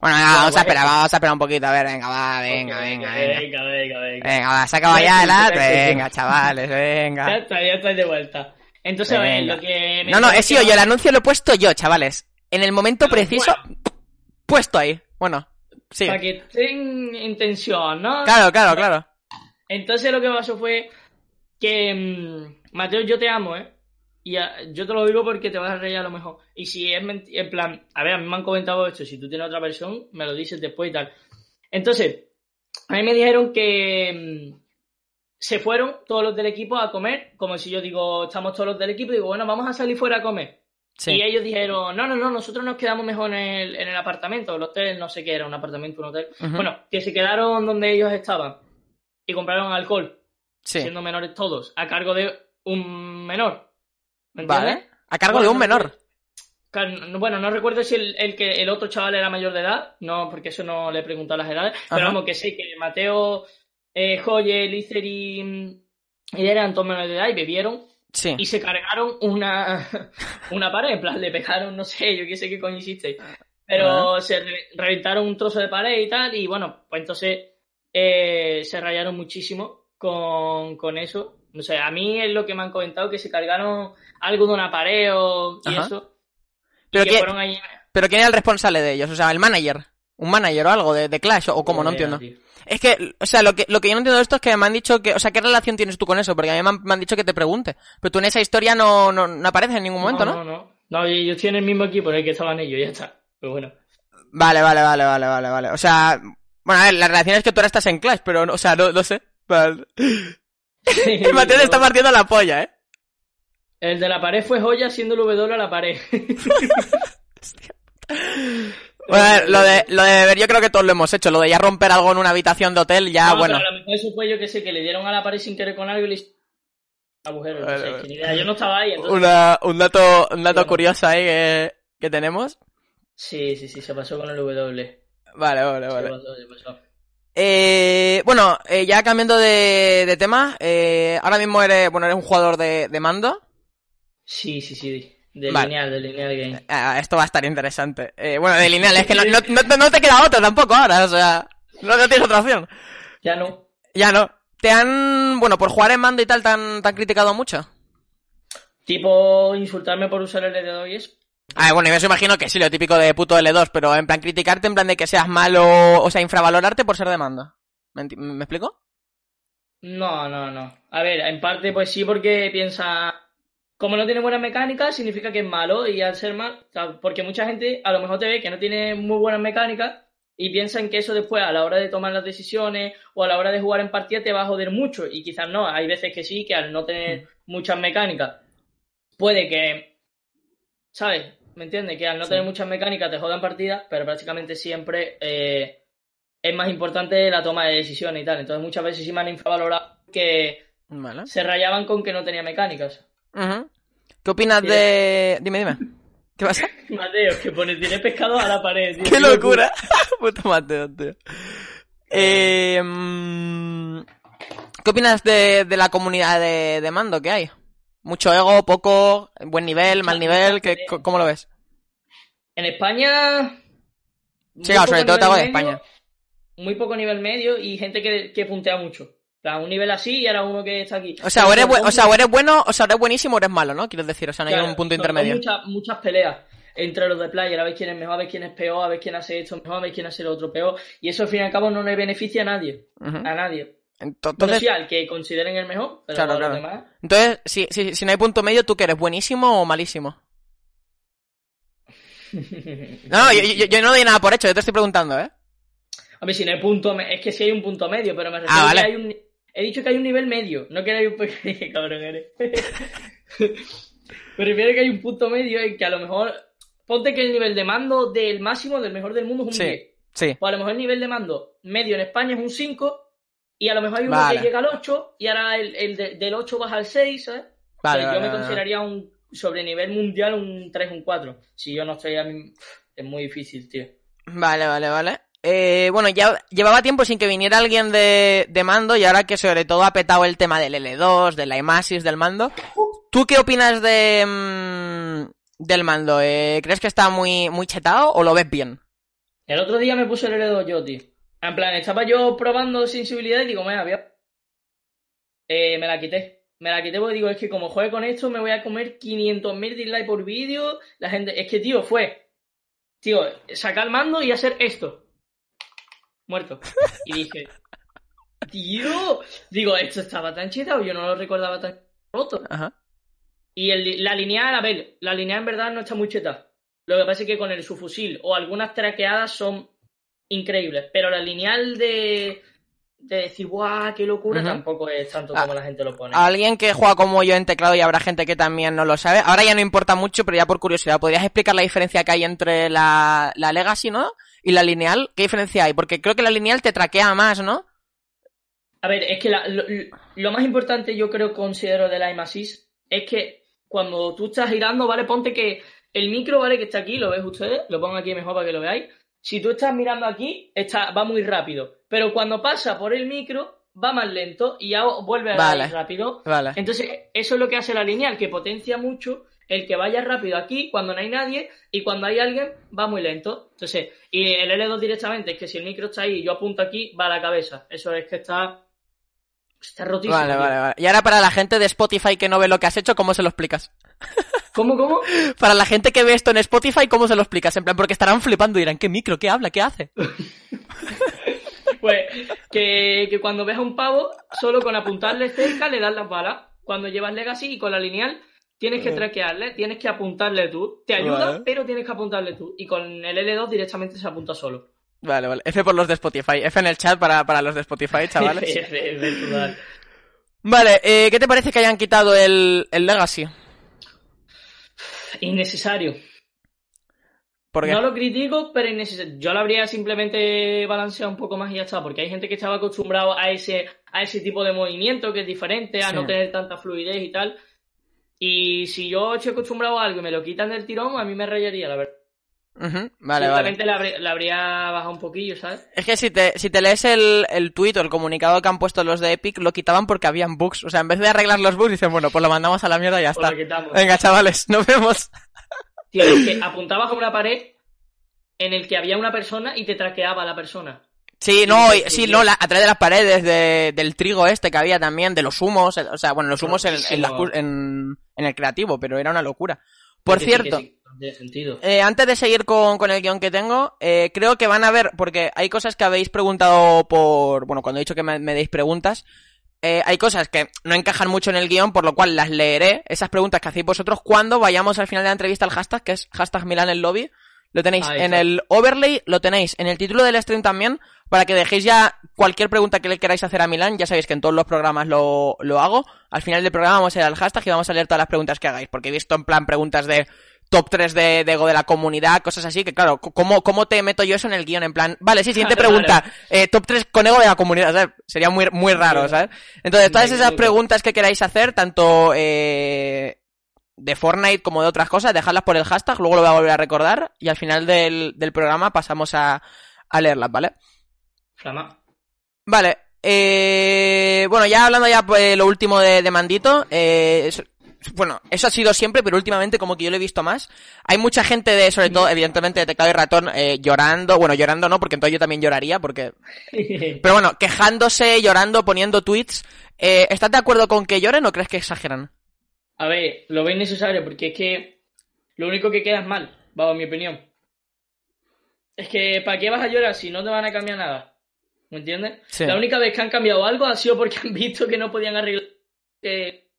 Bueno, venga, Guau, vamos a esperar, vamos a esperar un poquito. A ver, venga, va, venga, venga, venga. venga, venga, venga. Venga, va, se acaba ya el ad. Venga, chavales, Ya venga. está, ya estoy de vuelta. Entonces, a ver, Venga. lo que... me No, no, he sido yo, el anuncio lo he puesto yo, chavales. En el momento preciso, puesto ahí. Bueno, sí. Para que estén en tensión, ¿no? Claro, claro, claro. Entonces lo que pasó fue que, mm, Mateo, yo te amo, ¿eh? Y a- yo te lo digo porque te vas a reír a lo mejor. Y si es mentira, en plan, a ver, a mí me han comentado esto, si tú tienes otra versión, me lo dices después y tal. Entonces, a mí me dijeron que mm, se fueron todos los del equipo a comer, como si yo digo, estamos todos los del equipo, digo, bueno, vamos a salir fuera a comer. Sí. Y ellos dijeron, no, no, no, nosotros nos quedamos mejor en el, en el apartamento, el hotel, no sé qué era, un apartamento, un hotel. Bueno, que se quedaron donde ellos estaban y compraron alcohol, Sí. siendo menores todos, a cargo de un menor. ¿Me Vale. A cargo Bueno, de un no menor. no- Bueno, no recuerdo si el, el que el otro chaval era mayor de edad, no, porque eso no le he preguntado las edades, Ajá. pero vamos, que sé que Mateo, eh, Joye, Lizer y, y eran todos menores de edad y bebieron Sí. y se cargaron una, una pared, en plan, le pegaron, no sé, yo qué sé qué coño hiciste. Pero se re- reventaron un trozo de pared y tal, y bueno, pues entonces eh, se rayaron muchísimo con, con eso. No sé, a mí es lo que me han comentado, que se cargaron algo de una pared o, y Ajá. eso. Pero y que que- fueron ahí. Pero ¿quién era el responsable de ellos? O sea, el manager. Un manager o algo de, de Clash, o como no Joder, entiendo. tío. Es que, o sea, lo que, lo que yo no entiendo de esto es que me han dicho que, o sea, ¿qué relación tienes tú con eso? Porque a mí me han, me han dicho que te pregunte. Pero tú en esa historia no, no, no apareces en ningún momento, ¿no? No, no. No, yo estoy en el mismo equipo en el que estaban ellos, ya está. Pero bueno. Vale, vale, vale, vale, vale, vale. O sea, bueno, a ver, la relación es que tú ahora estás en Clash, pero, no- o sea, no, no sé. Vale. El Mateo te está partiendo la polla, ¿eh? El de la pared fue joya haciendo el W a la pared. Bueno, lo de, lo de beber yo creo que todos lo hemos hecho. Lo de ya romper algo en una habitación de hotel, ya, No, bueno. pero a lo mejor eso fue yo que sé, que le dieron a la pared sin querer con algo y le... agujeros. no sé. Yo no estaba ahí, entonces... Una, un dato, un dato curioso ahí que, que tenemos. Sí, sí, sí, se pasó con el W. Vale, vale, Se vale. pasó, se pasó. Eh, bueno, eh, ya cambiando de, de tema, eh, ahora mismo eres, bueno, eres un jugador de, de mando. Sí, sí, sí. De Vale. lineal, de lineal game. Ah, esto va a estar interesante. Eh, bueno, de lineal, es que no, no, te queda otro tampoco ahora, o sea, no, no tienes otra opción. Ya no. Ya no. ¿Te han, bueno, por jugar en mando y tal, te han, te han criticado mucho? Tipo, insultarme por usar el dedo y eso. Ah, bueno, yo me imagino que sí, lo típico de puto L2, pero en plan criticarte, en plan de que seas malo, o sea, infravalorarte por ser de mando. ¿Me, enti- ¿me explico? No, no, no. A ver, en parte pues sí porque piensa, como no tiene buena mecánica, significa que es malo y al ser mal, o sea, porque mucha gente a lo mejor te ve que no tiene muy buenas mecánicas y piensan que eso después a la hora de tomar las decisiones o a la hora de jugar en partida te va a joder mucho y quizás no, hay veces que sí, que al no tener muchas mecánicas puede que, ¿sabes? ¿Me entiendes? Que al no Sí. tener muchas mecánicas te jodan partidas, pero prácticamente siempre eh, es más importante la toma de decisiones y tal. Entonces muchas veces sí me han infravalorado que se rayaban con que no tenía mecánicas. Ujú. ¿Qué opinas de...? Dime, dime. ¿Qué pasa? Mateo, que pone, tiene pescado a la pared. ¡Qué locura! Puto Mateo, tío. Eh, mm, ¿Qué opinas de, de la comunidad de, de mando que hay? ¿Mucho ego, poco, buen nivel, mal nivel? ¿Qué, co- ¿Cómo lo ves? En España... Sí, claro, sobre todo te hago de España. Muy poco nivel medio y gente que, que puntea mucho. Sea, un nivel así y ahora uno que está aquí. O sea, o eres, o sea, o eres bueno, o sea, eres buenísimo o eres malo, ¿no? Quiero decir, o sea, no hay claro, un punto intermedio. Muchas, muchas peleas entre los de player, a ver quién es mejor, a ver quién es peor, a ver quién hace esto mejor, a ver quién hace lo otro peor. Y eso al fin y al cabo no le beneficia a nadie. A nadie. Entonces, al que consideren el mejor, pero Claro, los claro. demás. entonces si, si, si no hay punto medio, ¿tú que eres buenísimo o malísimo? No, yo, yo- yo no doy nada por hecho, yo te estoy preguntando, ¿eh? A ver, si no hay punto, es que sí hay un punto medio, pero me refiero Ah, vale. que hay un, he dicho que hay un nivel medio, no que hay un pe- cabrón eres. me refiero a que hay un punto medio en que a lo mejor ponte que el nivel de mando del máximo del mejor del mundo es un Sí. 10. Sí. O a lo mejor el nivel de mando medio en España es un 5 y a lo mejor hay uno Vale. que llega al 8 y ahora el, el de- del 8 baja al 6, ¿sabes? Vale, O sea, vale, yo me consideraría un sobre nivel mundial un 3, un 4. Si yo no estoy a mí, es muy difícil, tío. Vale, vale, vale. Eh, bueno, ya llevaba tiempo sin que viniera alguien de, de mando y ahora que sobre todo ha petado el tema del L2, de la IMASIS, del mando. ¿Tú qué opinas de mm, del mando? Eh, ¿Crees que está muy, muy chetado o lo ves bien? El otro día me puse el L2 yo, tío. En plan, estaba yo probando sensibilidad y digo, me voy a... Eh, me la quité. Me la quité porque digo, es que como juegue con esto me voy a comer 500.000 dislikes por vídeo. La gente... Es que, tío, fue... Tío, sacar el mando y hacer esto. Muerto. Y dije... Tío... Digo, esto estaba tan chetado, yo no lo recordaba tan roto. Ajá. Y el- la lineal, a ver, la lineal en verdad no está muy cheta. Lo que pasa es que con el subfusil o algunas traqueadas son increíbles. Pero la lineal de, de decir, ¡guau, qué locura! Ujú. tampoco es tanto Ah, como la gente lo pone. Alguien que juega como yo en teclado y habrá gente que también no lo sabe. Ahora ya no importa mucho, pero ya por curiosidad, ¿podrías explicar la diferencia que hay entre la, la Legacy, ¿no? Y la lineal. ¿Qué diferencia hay? Porque creo que la lineal te traquea más, ¿no? A ver, es que la- lo, lo más importante yo creo considero de la aim assist es que cuando tú estás girando, ¿vale? Ponte que el micro, ¿vale? Que está aquí, lo ves ustedes, lo pongo aquí mejor para que lo veáis. Si tú estás mirando aquí, está, va muy rápido. Pero cuando pasa por el micro, va más lento y ya vuelve a Vale. rápido. Vale. Entonces, eso es lo que hace la lineal, que potencia mucho el que vaya rápido aquí cuando no hay nadie y cuando hay alguien va muy lento. Entonces, y el L2 directamente es que si el micro está ahí y yo apunto aquí, va a la cabeza. Eso es que está. Está rotísimo. Vale, tío. vale, vale. Y ahora para la gente de Spotify que no ve lo que has hecho, ¿cómo se lo explicas? ¿Cómo, cómo? Para la gente que ve esto en Spotify, ¿cómo se lo explicas? En plan, porque estarán flipando y dirán, ¿qué micro? ¿Qué habla? ¿Qué hace? Pues que, que cuando ves a un pavo, solo con apuntarle cerca le das las balas. Cuando llevas Legacy y con la lineal, tienes que traquearle, tienes que apuntarle tú. Te ayuda, Vale. pero tienes que apuntarle tú. Y con el L2 directamente se apunta solo. Vale, vale. F por los de Spotify. F en el chat para, para los de Spotify, chavales. Es- es- es brutal. Vale, eh, ¿qué te parece que hayan quitado el, el Legacy? Innecesario. ¿Por qué? No lo critico, pero es necesario. Yo lo habría simplemente balanceado un poco más y ya está, porque hay gente que estaba acostumbrado a ese, a ese tipo de movimiento que es diferente, a Sí. no tener tanta fluidez y tal. Y si yo estoy acostumbrado a algo y me lo quitan del tirón, a mí me rayaría, la verdad. Vale. Simplemente le habría, le habría bajado un poquillo, ¿sabes? Es que si te, si te lees el, el tweet o el comunicado que han puesto los de Epic, lo quitaban porque habían bugs. O sea, en vez de arreglar los bugs, dicen, bueno, pues lo mandamos a la mierda y ya Pues está. Venga, chavales, nos vemos. Tío, es que apuntabas a una pared en el que había una persona y te traqueaba a la persona. Sí, no, Sí, y- sí, no, la- a través de las paredes, de- del trigo este que había también, de los humos, o sea, bueno, los humos en, en, cu- en- en el creativo, pero era una locura. Por sí, cierto, sí, eh, antes de seguir con, con el guion que tengo, eh, creo que van a ver, porque hay cosas que habéis preguntado por, bueno, cuando he dicho que me, me deis preguntas, eh, hay cosas que no encajan mucho en el guion, por lo cual las leeré, esas preguntas que hacéis vosotros, cuando vayamos al final de la entrevista al hashtag, que es hashtag Milan el lobby. Lo tenéis Ahí en está. el overlay, lo tenéis en el título del stream también, para que dejéis ya cualquier pregunta que le queráis hacer a Milán. Ya sabéis que en todos los programas lo, lo hago. Al final del programa vamos a ir al hashtag y vamos a leer todas las preguntas que hagáis, porque he visto en plan preguntas de top 3 de, de Ego de la comunidad, cosas así, que claro, ¿cómo, ¿cómo te meto yo eso en el guion? En plan, vale, sí, siguiente pregunta, eh, top 3 con Ego de la comunidad, ¿sabes? Sería muy, muy raro, ¿sabes? Entonces, todas esas preguntas que queráis hacer, tanto eh, de Fortnite como de otras cosas, dejadlas por el hashtag, luego lo voy a volver a recordar, y al final del, del programa pasamos a, a leerlas, ¿vale? Flama. Vale, eh, bueno, ya hablando ya pues, lo último de, de Mandito, eh, es- bueno, eso ha sido siempre, pero últimamente como que yo lo he visto más. Hay mucha gente de, sobre todo, evidentemente, de teclado y ratón, eh, llorando, bueno, llorando no, porque entonces yo también lloraría, porque... Pero bueno, quejándose, llorando, poniendo tweets. Eh, ¿Estás de acuerdo con que lloren o crees que exageran? A ver, lo veo innecesario porque es que lo único que queda es mal, bajo mi opinión. Es que, ¿para qué vas a llorar si no te van a cambiar nada? ¿Me entiendes? Sí. La única vez que han cambiado algo ha sido porque han visto que no podían arreglar. Que,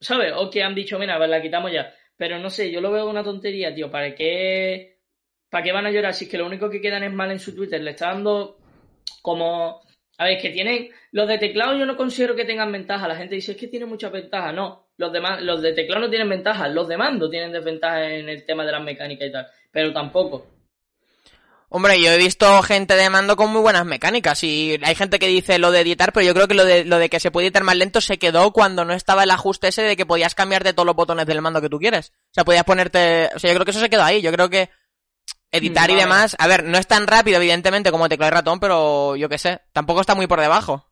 ¿Sabes? O que han dicho, mira, ver, la quitamos ya. Pero no sé, yo lo veo una tontería, tío. ¿Para qué, ¿Para qué van a llorar si es que lo único que quedan es mal en su Twitter? Le está dando como. A ver, que tienen. Los de teclado yo no considero que tengan ventaja. La gente dice, es que tiene muchas ventajas. No, los, de, los de teclado no tienen ventajas. Los de mando tienen desventajas en el tema de las mecánicas y tal. Pero tampoco. Hombre, yo he visto gente de mando con muy buenas mecánicas y hay gente que dice lo de editar, pero yo creo que lo de, lo de que se puede editar más lento se quedó cuando no estaba el ajuste ese de que podías cambiarte todos los botones del mando que tú quieres. O sea, podías ponerte... O sea, yo creo que eso se quedó ahí. Yo creo que editar y Vale. demás... A ver, no es tan rápido, evidentemente, como teclado y ratón, pero yo qué sé. Tampoco está muy por debajo.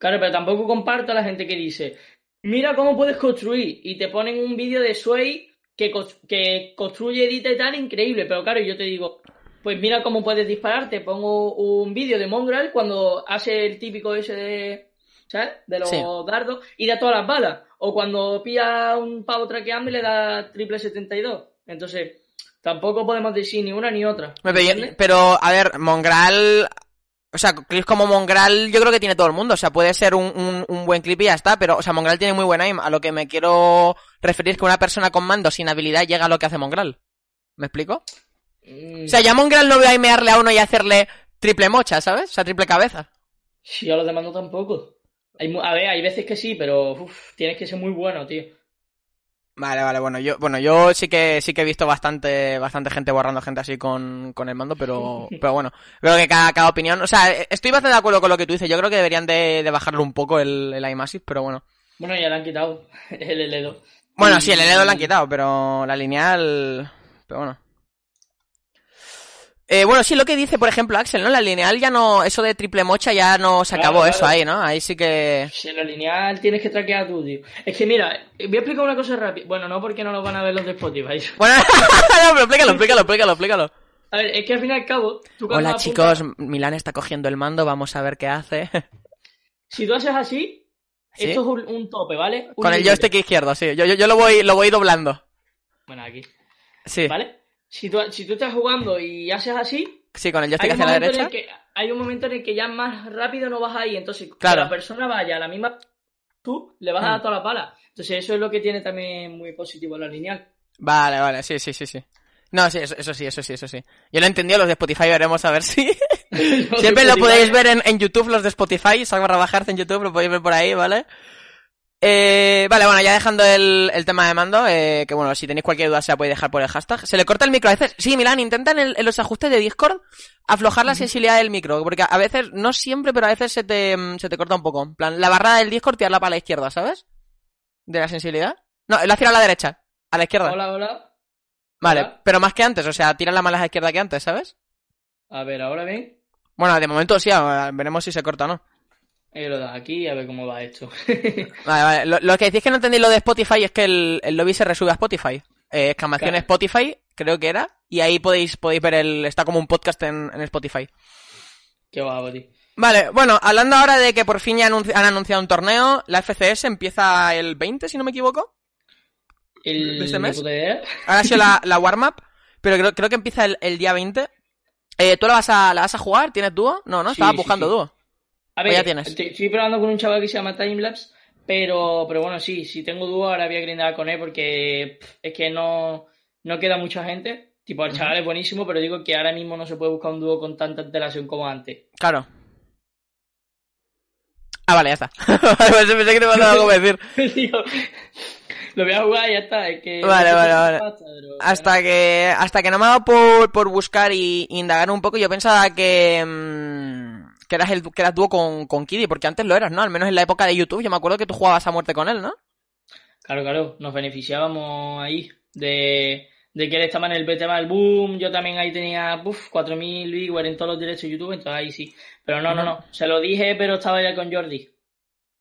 Claro, pero tampoco comparto a la gente que dice, mira cómo puedes construir. Y te ponen un vídeo de Sway que, que construye, edita y tal, increíble. Pero claro, yo te digo, pues mira cómo puedes disparar. Te pongo un vídeo de Mongrel cuando hace el típico ese de, ¿sabes? De los Sí. dardos y da todas las balas. O cuando pilla un pavo traqueando y le da triple 72. Entonces, tampoco podemos decir ni una ni otra. Pero, yo- ¿entiendes? pero, a ver, Mongral... O sea, clips como Mongral yo creo que tiene todo el mundo. O sea, puede ser un, un, un buen clip y ya está. Pero, o sea, Mongral tiene muy buen aim. A lo que me quiero referir es que una persona con mando sin habilidad llega a lo que hace Mongral. ¿Me explico? Mm, O sea, ya Mongral no voy a aimearle a uno y hacerle triple mocha, ¿sabes? O sea, triple cabeza. Sí, yo a los demás no tampoco. Hay, a ver, hay veces que sí, pero uf, tienes que ser muy bueno, tío. Vale, vale, bueno, yo, bueno, yo sí que sí que he visto bastante, bastante gente borrando gente así con, con el mando, pero, pero bueno, creo que cada, cada opinión, o sea, estoy bastante de acuerdo con lo que tú dices, yo creo que deberían de, de bajarle un poco el, el pero bueno. Bueno, ya le han quitado el L2. Bueno, sí, el L2 lo han quitado, pero la lineal, pero bueno. Eh, bueno, sí, lo que dice, por ejemplo, Axel, ¿no? La lineal ya no, eso de triple mocha ya no se acabó claro. eso ahí, ¿no? Ahí sí que... En la lineal tienes que traquear tú, tío. Es que mira, voy a explicar una cosa rápida. Bueno, no porque no lo van a ver los de Spotify. Bueno, no, pero explícalo, explícalo, explícalo, explícalo. A ver, es que al fin y al cabo, tú Hola chicos, Milán está cogiendo el mando, vamos a ver qué hace. Si tú haces así, ¿Sí? esto es un, un tope, ¿vale? Un Con el joystick izquierdo, sí. Yo, yo, yo lo voy, lo voy doblando. Bueno, aquí. Sí. ¿Vale? Si tú, si tú estás jugando y haces así, Sí, con el hay joystick un, hacia la momento en derecha. el que, hay un momento en el que ya más rápido no vas ahí. Entonces, Claro. la persona vaya a la misma tú, le vas a dar Mm. toda la pala. Entonces, eso es lo que tiene también muy positivo la lineal. Vale, vale, sí, sí, sí, sí. No, sí, eso, eso sí, eso sí, eso sí. Yo lo he entendido, los de Spotify veremos a ver si... Siempre lo podéis ver en, en YouTube, los de Spotify, salgo a bajarse en YouTube, lo podéis ver por ahí, ¿vale? Eh, vale, bueno, ya dejando el, el tema de mando, eh, que bueno, si tenéis cualquier duda se la podéis dejar por el hashtag. ¿Se le corta el micro a veces? Sí, Milán, intentan en, en los ajustes de Discord aflojar la sensibilidad del micro, porque a veces, no siempre, pero a veces se te, se te corta un poco. En plan, la barra del Discord tirarla para la izquierda, ¿sabes? De la sensibilidad. No, la tirado a la derecha, a la izquierda. Hola, hola. vale, hola. pero más que antes, o sea, tirarla más a la izquierda que antes, ¿sabes? A ver, ahora bien. Bueno, de momento sí, veremos si se corta o no. Eh, lo das aquí a ver cómo va esto. Vale, vale. Lo, lo que decís que no entendéis lo de Spotify es que el, el lobby se resube a Spotify. Eh, exclamación Claro. Spotify, creo que era. Y ahí podéis, podéis ver el. Está como un podcast en, en Spotify. Qué guapo, tío. Vale, bueno, hablando ahora de que por fin ya anunci- han anunciado un torneo, la FCS empieza el 20, si no me equivoco. El, ¿De este mes? Ahora ha sido la, la warm-up, pero creo, creo que empieza el, el día 20. Eh, ¿Tú la vas, a, la vas a jugar? ¿Tienes dúo? No, no, Sí, estaba sí, buscando sí. dúo. A Pues ver, ya tienes. te- estoy probando con un chaval que se llama Timelapse, pero, pero bueno, sí, si tengo dúo ahora voy a grindar con él porque pff, es que no, no queda mucha gente. Tipo, el chaval es buenísimo, pero digo que ahora mismo no se puede buscar un dúo con tanta antelación como antes. Claro. Ah, vale, ya está. Vale, Pensé que te iba a algo que decir. Digo, lo voy a jugar y ya está. Es que Vale, no vale, vale. pero- Hasta que, hasta que no me ha dado por, por buscar y, y indagar un poco, yo pensaba que, mm, que eras el, que eras dúo con, con Kiddy, porque antes lo eras, ¿no? Al menos en la época de YouTube, yo me acuerdo que tú jugabas a muerte con él, ¿no? Claro, claro, nos beneficiábamos ahí de, de que él estaba en el tema del boom, yo también ahí tenía uf, 4.000 viewers en todos los derechos de YouTube, entonces ahí sí. Pero no, no, no, se lo dije, pero estaba ya con Jordi.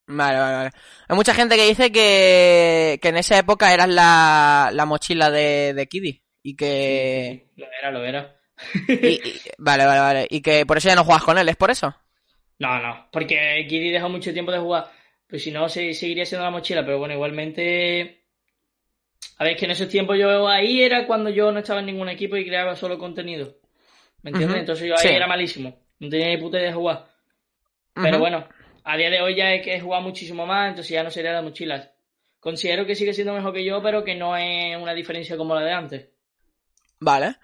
Vale, vale, vale. Hay mucha gente que dice que, que en esa época eras la, la mochila de, de Kiddy. Y que... Lo era, lo era. Y- y- vale, vale, vale. Y que por eso ya no juegas con él, ¿es por eso? No, no, porque Kiddy dejó mucho tiempo de jugar, pues si no, se, seguiría siendo la mochila, pero bueno, igualmente... A ver, es que en esos tiempos yo ahí era cuando yo no estaba en ningún equipo y creaba solo contenido. ¿Me entiendes? Entonces yo ahí sí. era malísimo, no tenía ni puta idea de jugar. Pero bueno, a día de hoy ya he, he jugado muchísimo más, entonces ya no sería la mochila. Considero que sigue siendo mejor que yo, pero que no es una diferencia como la de antes. Vale.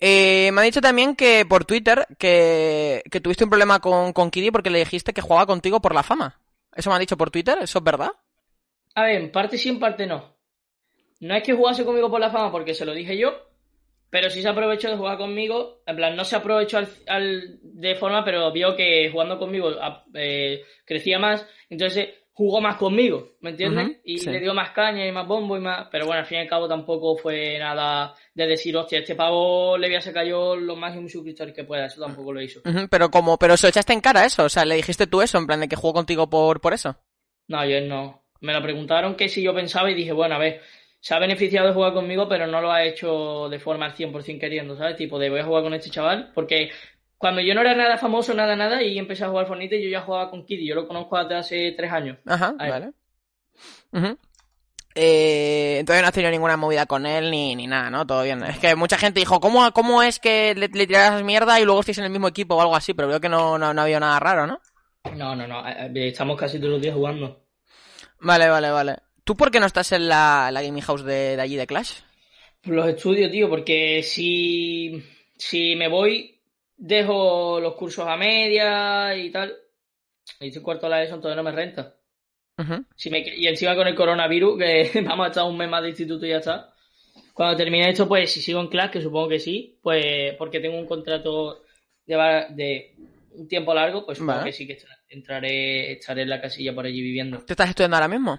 Eh, me ha dicho también que por Twitter que, que tuviste un problema con, con Kiddy porque le dijiste que jugaba contigo por la fama. Eso me ha dicho por Twitter, ¿eso es verdad? A ver, en parte sí, en parte no. No es que jugase conmigo por la fama porque se lo dije yo, pero sí se aprovechó de jugar conmigo. En plan, no se aprovechó al, al- de forma, pero vio que jugando conmigo eh, crecía más, entonces jugó más conmigo, ¿me entiendes? Y sí. le dio más caña y más bombo y más. Pero bueno, al fin y al cabo tampoco fue nada de decir, hostia, este pavo le voy a sacar yo los máximos suscriptores que pueda. Eso tampoco lo hizo. Pero como, pero se lo echaste en cara eso, o sea, le dijiste tú eso, en plan de que jugó contigo por, por eso. No, yo no. Me lo preguntaron que si yo pensaba y dije, bueno, a ver, se ha beneficiado de jugar conmigo, pero no lo ha hecho de forma al 100% queriendo, ¿sabes? Tipo, de voy a jugar con este chaval, porque cuando yo no era nada famoso, nada, nada, y empecé a jugar Fornite, yo ya jugaba con Kiddy, yo lo conozco desde hace tres años. Ajá, vale. Ujú. Eh, entonces no has tenido ninguna movida con él ni, ni nada, ¿no? Todo bien. Es que mucha gente dijo, ¿cómo, cómo es que le, le tiras mierda y luego estáis en el mismo equipo o algo así? Pero veo que no, no, no había nada raro, ¿no? No, no, no, eh, eh, estamos casi todos los días jugando. Vale, vale, vale. ¿Tú por qué no estás en la, la gaming house de, de allí de Clash? Los estudios, tío, porque si, si me voy, dejo los cursos a media y tal, y estoy cuarto de la ESO, entonces no me renta. Ujú. Si me, y encima con el coronavirus, que vamos a estar un mes más de instituto y ya está. Cuando termine esto, pues si sigo en clase, que supongo que sí, pues porque tengo un contrato de, un tiempo largo, pues supongo Vale. que sí que entraré, estaré en la casilla por allí viviendo. ¿Te estás estudiando ahora mismo?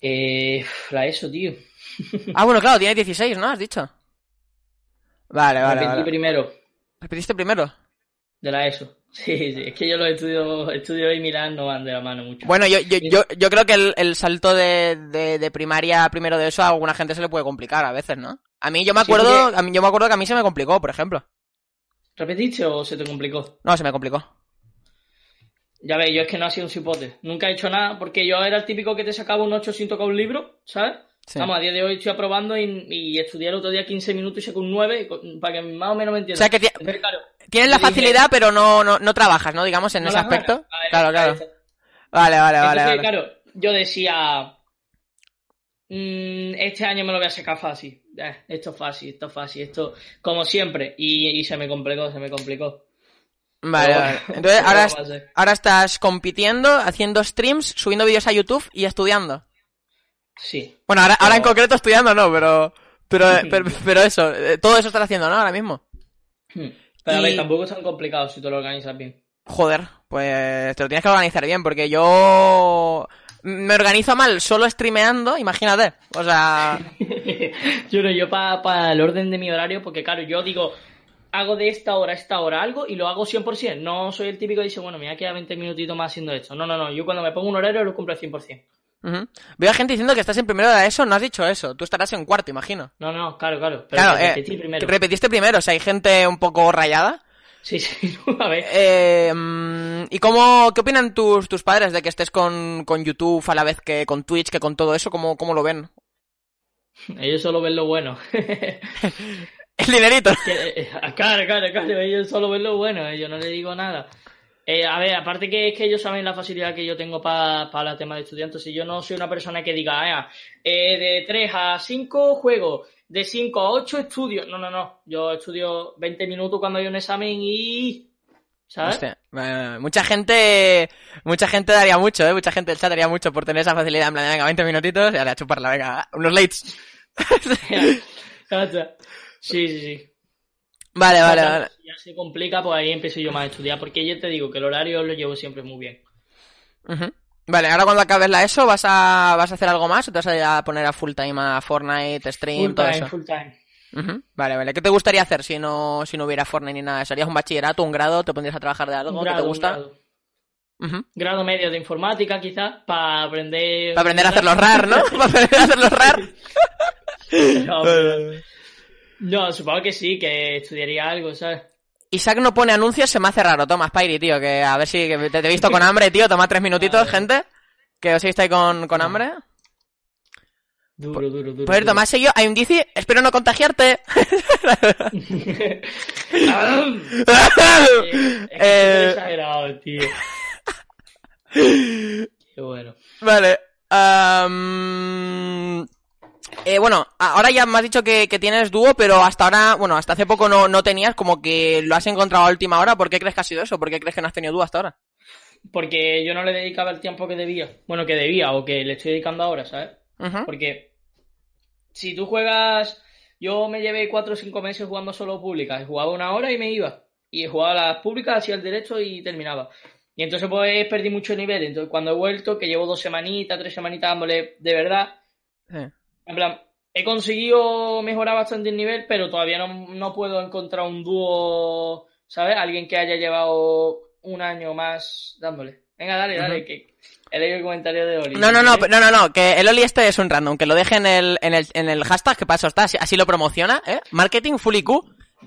Eh, la ESO, tío. Ah, bueno, claro, tienes 16, ¿no? Has dicho. Vale, vale, Repetí vale. primero ¿Repetiste primero? de la ESO. Sí, sí, es que yo los estudios, estudios y Milán no van de la mano mucho. Bueno, yo, yo, yo, yo creo que el, el salto de, de, de primaria primero de eso a alguna gente se le puede complicar a veces, ¿no? A mí yo me Sí, acuerdo, porque- a mí, yo me acuerdo que a mí se me complicó, por ejemplo. ¿Repetiste o se te complicó? No, se me complicó. Ya ves, yo es que no ha sido un cipote. Nunca he hecho nada, porque yo era el típico que te sacaba un 8 sin tocar un libro, ¿sabes? Sí. Vamos, a día de hoy estoy aprobando y, y estudié el otro día 15 minutos y saqué un 9, con- para que más o menos me O entiendas. sea que ti- Entonces, claro, tienes la dije- facilidad, pero no, no, no trabajas, ¿no? Digamos, en no ese aspecto. saco. Ver, Claro, claro. Vale, vale, vale, Entonces, vale. claro, yo decía, "Mm, este año me lo voy a sacar fácil. Eh, esto es fácil, esto es fácil, esto, como siempre. Y, y se me complicó, se me complicó. Vale, vale. Entonces, ¿qué ahora, ahora estás compitiendo, haciendo streams, subiendo vídeos a YouTube y estudiando. Sí. Bueno, ahora, ahora en concreto estudiando no, pero, pero, pero, pero eso, eh, todo eso estás haciendo, ¿no? Ahora mismo. Hmm. Pero a Y- ver, tampoco es tan complicado si tú lo organizas bien. Joder, pues te lo tienes que organizar bien, porque yo me organizo mal solo streameando, imagínate. O sea, yo no, yo para el orden de mi horario, porque claro, yo digo, hago de esta hora a esta hora algo y lo hago 100%. No soy el típico que dice, bueno, me voy a quedar 20 minutitos más haciendo esto. No, no, no. Yo cuando me pongo un horario lo cumplo al 100%. Ujú. veo a gente diciendo que estás en primero de eso, no has dicho eso. Tú estarás en cuarto, imagino. No, no, claro, claro. Pero Claro, eh, repetí primero. repetiste primero, o sea, hay gente un poco rayada. Sí, sí, a ver. Eh, mm, ¿Y cómo, qué opinan tus, tus padres de que estés con, con YouTube a la vez que con Twitch, que con todo eso? ¿Cómo, cómo lo ven? Ellos solo ven lo bueno. El dinerito. Que, eh, claro, claro, claro, ellos solo ven lo bueno, eh, yo no le digo nada. Eh, a ver, aparte que es que ellos saben la facilidad que yo tengo para el tema de estudiantes. Si yo no soy una persona que diga, "Ah, eh, de 3 a 5 juego, de 5 a 8 estudio. No, no, no. Yo estudio 20 minutos cuando hay un examen y. ¿Sabes? Hostia, eh, mucha gente, mucha gente daría mucho, eh, mucha gente del chat daría mucho por tener esa facilidad en plan, venga, 20 minutitos y ahora a chuparla, venga, unos lates. Sí, sí, sí. Vale, vale, Ya- vale. Ya se complica, pues ahí empiezo yo más a estudiar. Porque yo te digo que el horario lo llevo siempre muy bien. Vale, ahora cuando acabes la ESO, ¿vas a, ¿vas a hacer algo más o te vas a ir a poner a full time a Fortnite, stream, Full todo time, eso? full time. Ujú. Vale, vale. ¿Qué te gustaría hacer si no, si no hubiera Fortnite ni nada? ¿Serías un bachillerato, un grado? ¿Te pondrías a trabajar de algo Un que te grado, un gusta? grado. Grado medio de informática, quizás, para aprender. Para aprender a hacerlos rar, ¿no? Para aprender a hacerlos rar. No, pero- no, supongo que sí, que estudiaría algo, ¿sabes? Isaac no pone anuncios, se me hace raro. Toma, Spidey, tío, que a ver si que te, te he visto con hambre, tío. Toma tres minutitos, gente. Que os estáis con, con hambre. Duro, duro, duro. Cierto, duro. me has seguido a Indici, espero no contagiarte. Eh, es que Eh, súper exagerado, tío. Qué bueno. Vale. am, eh, bueno, ahora ya me has dicho que, que tienes dúo, pero hasta ahora, bueno, hasta hace poco no, no tenías, como que lo has encontrado a última hora. ¿Por qué crees que ha sido eso? ¿Por qué crees que no has tenido dúo hasta ahora? Porque yo no le dedicaba el tiempo que debía. Bueno, que debía o que le estoy dedicando ahora, ¿sabes? Ujú. Porque si tú juegas. Yo me llevé cuatro o cinco meses jugando solo públicas. Jugaba una hora y me iba. Y jugaba las públicas, hacía el derecho y terminaba. Y entonces pues perdí mucho nivel. Entonces cuando he vuelto, que llevo dos semanitas, tres semanitas dándole de verdad, Sí. En plan, he conseguido mejorar bastante el nivel, pero todavía no, no puedo encontrar un dúo, ¿sabes? Alguien que haya llevado un año más dándole. Venga, dale, dale, Ujú. que he leído el comentario de Oli. No, no, no, no, no, no, que el Oli este es un random, que lo deje en el, en el, en el hashtag, que para eso está, así, lo promociona, ¿eh? Marketing full IQ.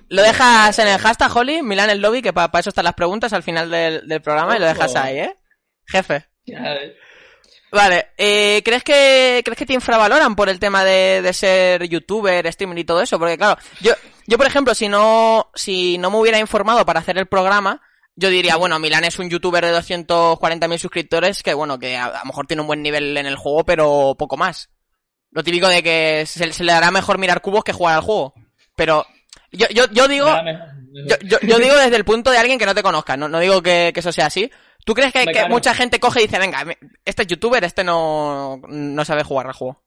Lo dejas en el hashtag, Holly, Milan el lobby, que para eso están las preguntas al final del, del programa y lo dejas ahí, ¿eh? Jefe. Ya ves. Vale, eh, ¿crees que crees que te infravaloran por el tema de, de ser youtuber, streamer y todo eso? Porque claro, yo, yo por ejemplo, si no, si no me hubiera informado para hacer el programa, yo diría, bueno, Milan es un youtuber de 240.000 suscriptores que, bueno, que a, a lo mejor tiene un buen nivel en el juego, pero poco más. Lo típico de que se, se le hará mejor mirar cubos que jugar al juego. Pero yo, yo, yo digo, yo, yo, yo digo desde el punto de alguien que no te conozca, no, no digo que, que eso sea así. ¿Tú crees que, que mucha gente coge y dice, venga, este es youtuber, este no, no sabe jugar al juego?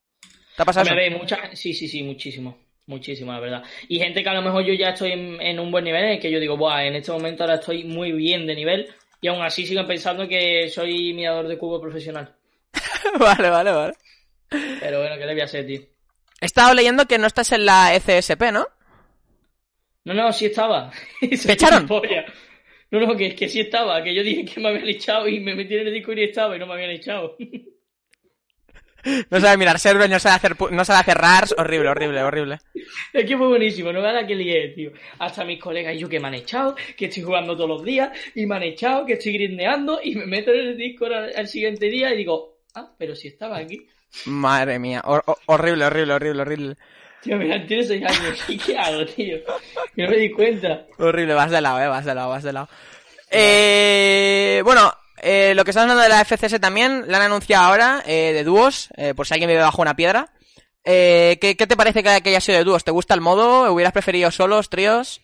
¿Te ha pasado Me eso? ve mucha... Sí, sí, sí, muchísimo. Muchísimo, la verdad. Y gente que a lo mejor yo ya estoy en, en un buen nivel, en el que yo digo, Buah, en este momento ahora estoy muy bien de nivel, y aún así siguen pensando que soy mirador de cubo profesional. vale, vale, vale. Pero bueno, ¿qué le voy a hacer, tío? He estado leyendo que no estás en la E ECSP, ¿no? No, no, sí estaba. ¿Te echaron? Polla. No, no, que, que sí estaba, que yo dije que me habían echado y me metí en el disco y estaba y no me habían echado. No sabe mirar server, no sabe hacer, no sabe hacer rars, horrible, horrible, horrible. Es que fue buenísimo, no me la que lié, tío. Hasta mis colegas y yo que me han echado, que estoy jugando todos los días y me han echado, que estoy grindeando y me meto en el disco al, al siguiente día y digo, ah, pero si estaba aquí. Madre mía, hor- hor- horrible, horrible, horrible, horrible. Tío, mira, tiene seis años. ¿Y qué hago, tío? Que no me di cuenta. Horrible, vas de lado, eh, vas de lado, vas de lado. Eh, bueno, eh, lo que está hablando de la FCS también, la han anunciado ahora, eh, de dúos, eh, por si alguien vive bajo una piedra. Eh, ¿qué, qué te parece que, que haya sido de dúos? ¿Te gusta el modo? ¿Hubieras preferido solos, tríos?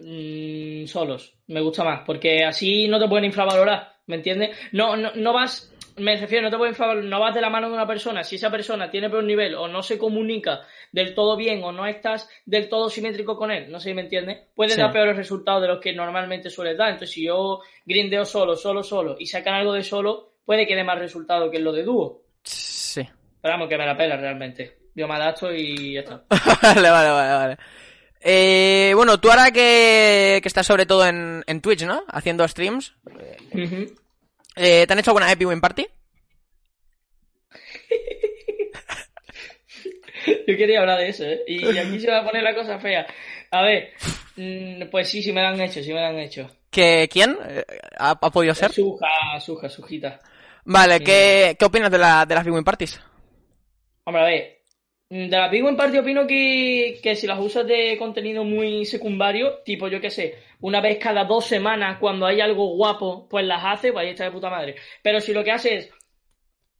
mm, solos. Me gusta más, porque así no te pueden infravalorar, ¿me entiendes? No, no, no vas, me refiero, no te pueden infravalorar, no vas de la mano de una persona. Si esa persona tiene peor nivel o no se comunica del todo bien o no estás del todo simétrico con él, no sé si me entiendes, puede Sí. dar peores resultados de los que normalmente suele dar. Entonces, si yo grindeo solo, solo, solo y sacan algo de solo, puede que dé más resultado que lo de dúo. Sí. Pero vamos, que me la pela realmente. Yo me adapto y ya está. vale, vale, vale, vale. Eh, bueno, tú ahora que, que estás sobre todo en, en Twitch, ¿no? Haciendo streams. Ujú. Eh, ¿Te han hecho alguna Epic Win Party? Yo quería hablar de eso, ¿eh? Y aquí se va a poner la cosa fea. A ver, mm, pues sí, sí me la han hecho, sí me la han hecho. ¿Que, ¿Quién eh, ha, ha podido ser? Suja, suja, sujita. Vale, ¿qué, ¿qué opinas de, la, de las Big Win Parties? Hombre, a ver. Mm, De la Big One Party opino que, que si las usas de contenido muy secundario, tipo yo qué sé, una vez cada dos semanas cuando hay algo guapo, pues las hace, pues ahí está de puta madre. Pero si lo que haces es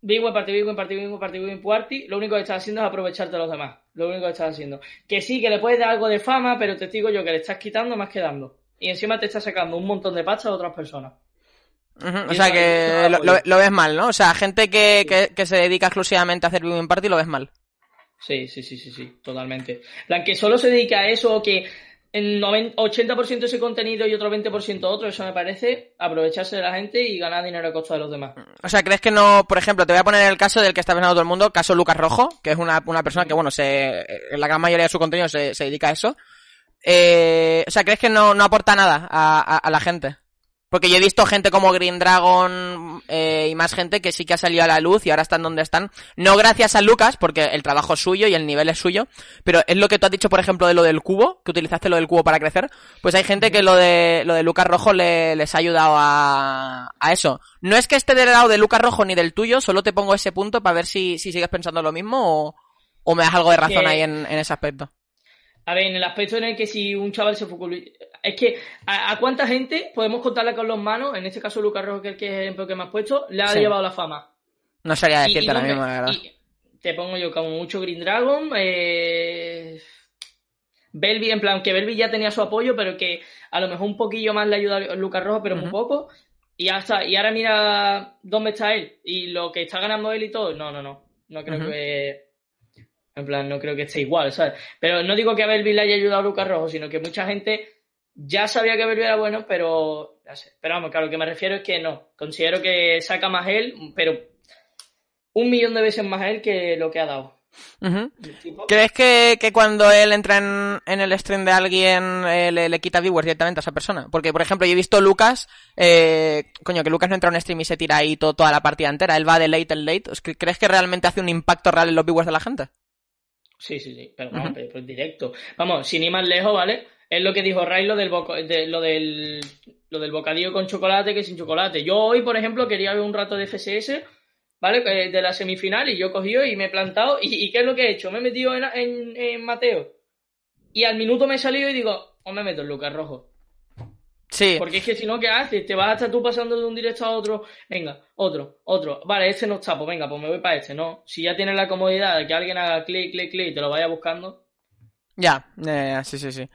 Big One Party, Big One Party, Big One Party, Big Party, lo único que estás haciendo es aprovecharte de los demás. Lo único que estás haciendo. Que sí, que le puedes dar algo de fama, pero te digo yo que le estás quitando más que dando. Y encima te estás sacando un montón de pasta a otras personas. O sea que lo, apoyo. lo ves mal, ¿no? O sea, gente que, que, que se dedica exclusivamente a hacer Big Win Party lo ves mal. Sí, sí, sí, sí, sí, totalmente. En plan, que solo se dedica a eso o que 90 80% de ese contenido y otro 20% otro, eso me parece aprovecharse de la gente y ganar dinero a costa de los demás. O sea, ¿crees que no, por ejemplo, te voy a poner el caso del que está pensando todo el mundo, caso Lucas Rojo, que es una, una persona que, bueno, se, la gran mayoría de su contenido se, se dedica a eso. Eh, o sea, ¿crees que no, no aporta nada a- a la gente? Porque yo he visto gente como Green Dragon eh, y más gente que sí que ha salido a la luz y ahora están donde están. No gracias a Lucas, porque el trabajo es suyo y el nivel es suyo, pero es lo que tú has dicho, por ejemplo, de lo del cubo, que utilizaste lo del cubo para crecer. Pues hay gente que lo de, lo de Lucas Rojo le- les ha ayudado a, a eso. No es que esté del lado de Lucas Rojo ni del tuyo, solo te pongo ese punto para ver si, si sigues pensando lo mismo o, o me das algo de razón Que- ahí en, en ese aspecto. A ver, en el aspecto en el que si un chaval se. Es que, ¿a, a cuánta gente podemos contarle con los manos? En este caso, Lucas Rojo, que es el ejemplo que me has puesto, le ha Sí. llevado la fama. No sería Y- y decirte la misma, la verdad. te pongo yo como mucho Green Dragon, eh... Belby, en plan, que Belby ya tenía su apoyo, pero que a lo mejor un poquillo más le ayuda a Lucas Rojo, pero muy Ujú. poco. Y ya está. Y ahora mira dónde está él y lo que está ganando él y todo. No, no, no. No creo que. En plan, no creo que esté igual, ¿sabes? Pero no digo que a Belby le haya ayudado a Lucas Rojo, sino que mucha gente ya sabía que Belby era bueno, pero. ya sé. Pero vamos, claro, lo que me refiero es que no. Considero que saca más él, pero un millón de veces más él que lo que ha dado. ¿Crees que, que cuando él entra en, en el stream de alguien eh, le, le quita viewers directamente a esa persona? Porque, por ejemplo, yo he visto Lucas, eh, coño, que Lucas no entra a un stream y se tira ahí to- toda la partida entera, él va de late en late. ¿Cre- ¿Crees que realmente hace un impacto real en los viewers de la gente? Sí, sí, sí, pero vamos, Ujú. pero, pero directo. Vamos, sin ir más lejos, ¿vale? Es lo que dijo Ray, lo del, boco- de- lo del, lo del bocadillo con chocolate que sin chocolate. Yo hoy, por ejemplo, quería ver un rato de FSS, ¿vale? Eh, De la semifinal y yo he cogido y me he plantado. ¿Y, y qué es lo que he hecho? Me he metido en, en, en Mateo. Y al minuto me he salido y digo, o me meto en Lucas Rojo. Sí. Porque es que si no, ¿qué haces? Te vas hasta tú pasando de un directo a otro. Venga, otro, otro. Vale, este no está, pues venga, pues me voy para este, ¿no? Si ya tienes la comodidad de que alguien haga clic, clic, clic y te lo vaya buscando. Ya, eh, sí, sí, sí.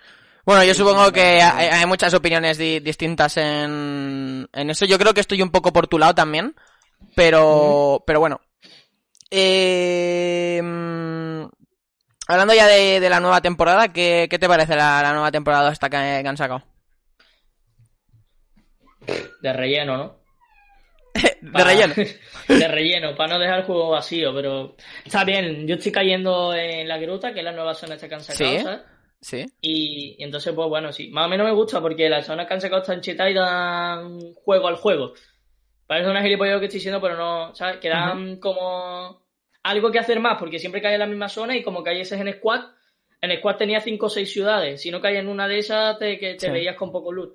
Bueno, yo supongo que hay, hay muchas opiniones di- distintas en, en eso. Yo creo que estoy un poco por tu lado también, pero, pero bueno. Eh, hablando ya de, de la nueva temporada, ¿qué, qué te parece la, la nueva temporada esta que, que han sacado? De relleno, ¿no? de relleno. de relleno, para no dejar el juego vacío, pero está bien. Yo estoy cayendo en la gruta, que es la nueva zona esta que han sacado, Sí. ¿sabes? Sí. Y, y entonces, pues bueno, sí. Más o menos me gusta porque las zonas que han sacado están chetadas y dan juego al juego. Parece una gilipollas lo que estoy diciendo, pero no, ¿sabes? Que dan como algo que hacer más, porque siempre cae en la misma zona y como caes en squad, en squad tenía 5 o 6 ciudades. Si no caes en una de esas, te, que te Sí. veías con poco loot.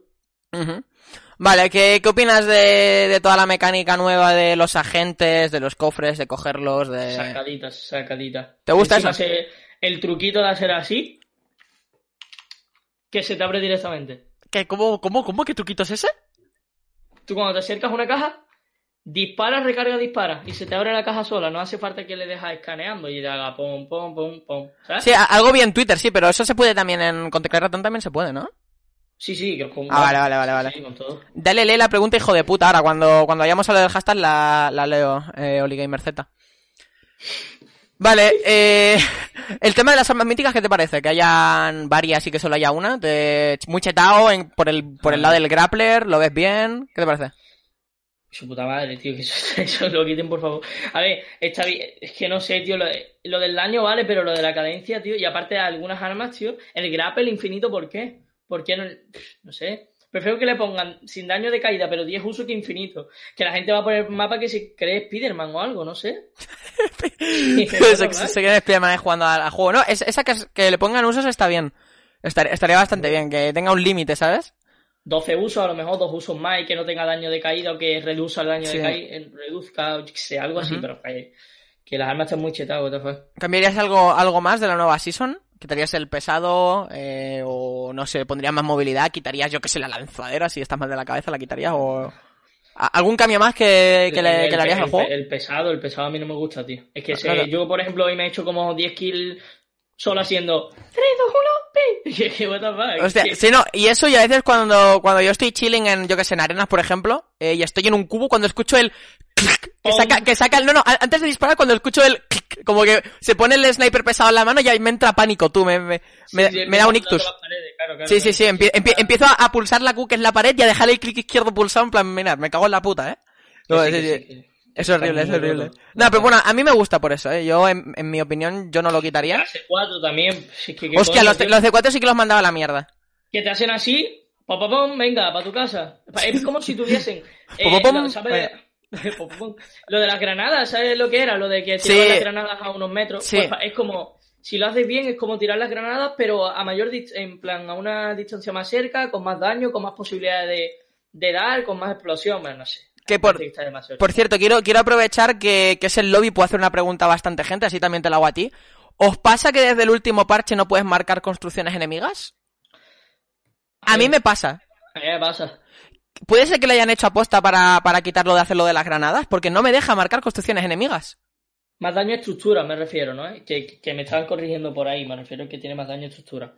Vale, ¿qué, qué opinas de, de toda la mecánica nueva de los agentes, de los cofres, de cogerlos, de... Sacaditas, sacaditas. ¿Te gusta Encima eso? se- el truquito de hacer así, que se te abre directamente. ¿Qué, cómo, cómo, cómo? ¿Qué truquito es ese? Tú cuando te acercas a una caja, disparas, recarga, dispara. Y se te abre la caja sola. No hace falta que le dejas escaneando y le haga pom, pom, pom, pom. ¿Sabes? Sí, algo vi en Twitter, sí, pero eso se puede también en con teclado ratón también se puede, ¿no? Sí, sí, que con Ah, vale, vale, vale, vale. Sí, con todo. Dale, lee la pregunta, hijo de puta. Ahora, cuando, cuando vayamos a lo del hashtag, la, la leo, eh, Oligamer Z. Vale, eh, el tema de las armas míticas, ¿qué te parece? Que hayan varias y que solo haya una. De, muy chetado en- por, el, por el lado del grappler, ¿lo ves bien? ¿Qué te parece? Su puta madre, tío, que eso, eso lo quiten, por favor. A ver, está bien, es que no sé, tío, lo, lo del daño vale, pero lo de la cadencia, tío, y aparte de algunas armas, tío, el grapple infinito, ¿por qué? ¿Por qué no? No sé. Prefiero que le pongan sin daño de caída, pero 10 usos que infinito. Que la gente va a poner mapa que se cree Spiderman o algo, no sé. se, se, se quieren Spiderman jugando al, juego. No, es- esa que, que le pongan usos está bien. Estar- estaría bastante bien, que tenga un límite, ¿sabes? 12 usos, a lo mejor dos usos más y que no tenga daño de caída o que reduzca el daño Sí. de caída, reduzca, o qué sé, algo así, pero que, que las armas están muy chetadas. ¿Cambiarías algo, algo más de la nueva season? ¿Quitarías el pesado? eh, o no sé, pondrías más movilidad? ¿Quitarías, yo qué sé, la lanzadera? Si estás mal de la cabeza, ¿la quitarías? ¿O algún cambio más que, que le, El- que le harías el- al juego? El pesado, el pesado a mí no me gusta, tío. Es que se- Claro. yo, por ejemplo, hoy me he hecho como 10 kills solo haciendo 3, 2, 1, pi. What the fuck. Hostia, sí, no, y eso y a veces cuando, cuando yo estoy chilling en, yo que sé, en arenas, por ejemplo, eh, y estoy en un cubo, cuando escucho el clic, que saca, que saca el, no, no, antes de disparar, cuando escucho el clic, como que se pone el sniper pesado en la mano y ahí me entra pánico, tú, me, me, me, sí, sí, me da un ictus. las paredes, claro, claro, Sí, sí, sí, empie- empie- empiezo a, a pulsar la Q que es la pared y a dejar el clic izquierdo pulsado en plan, mirad, me cago en la puta, eh. No, sí, Es horrible, es horrible. No, pero bueno, a mí me gusta por eso, eh. Yo, en, en mi opinión, yo no lo quitaría. Clase 4 también. si es que, ¿qué Hostia, coño, los, tío? los C4 sí que los mandaba a la mierda. Que te hacen así, pom, venga, para tu casa. Es como si tuviesen... eh, pom, lo- de las granadas, ¿sabes lo que era? Lo de que Sí. tiraban las granadas a unos metros. Sí. Pues es como... Si lo haces bien, es como tirar las granadas, pero a mayor... En plan, a una distancia más cerca, con más daño, con más posibilidades de, de dar, con más explosión. Bueno, no sé. Que por, Por cierto, quiero, quiero aprovechar que, que es el lobby, puedo hacer una pregunta a bastante gente, así también te la hago a ti. ¿Os pasa que desde el último parche no puedes marcar construcciones enemigas? A mí me pasa. A mí me pasa. ¿Puede ser que le hayan hecho aposta para, para quitarlo de hacerlo de las granadas? Porque no me deja marcar construcciones enemigas. Más daño a estructura, me refiero, ¿no? Que, que me estaban corrigiendo por ahí, me refiero que tiene más daño a estructura.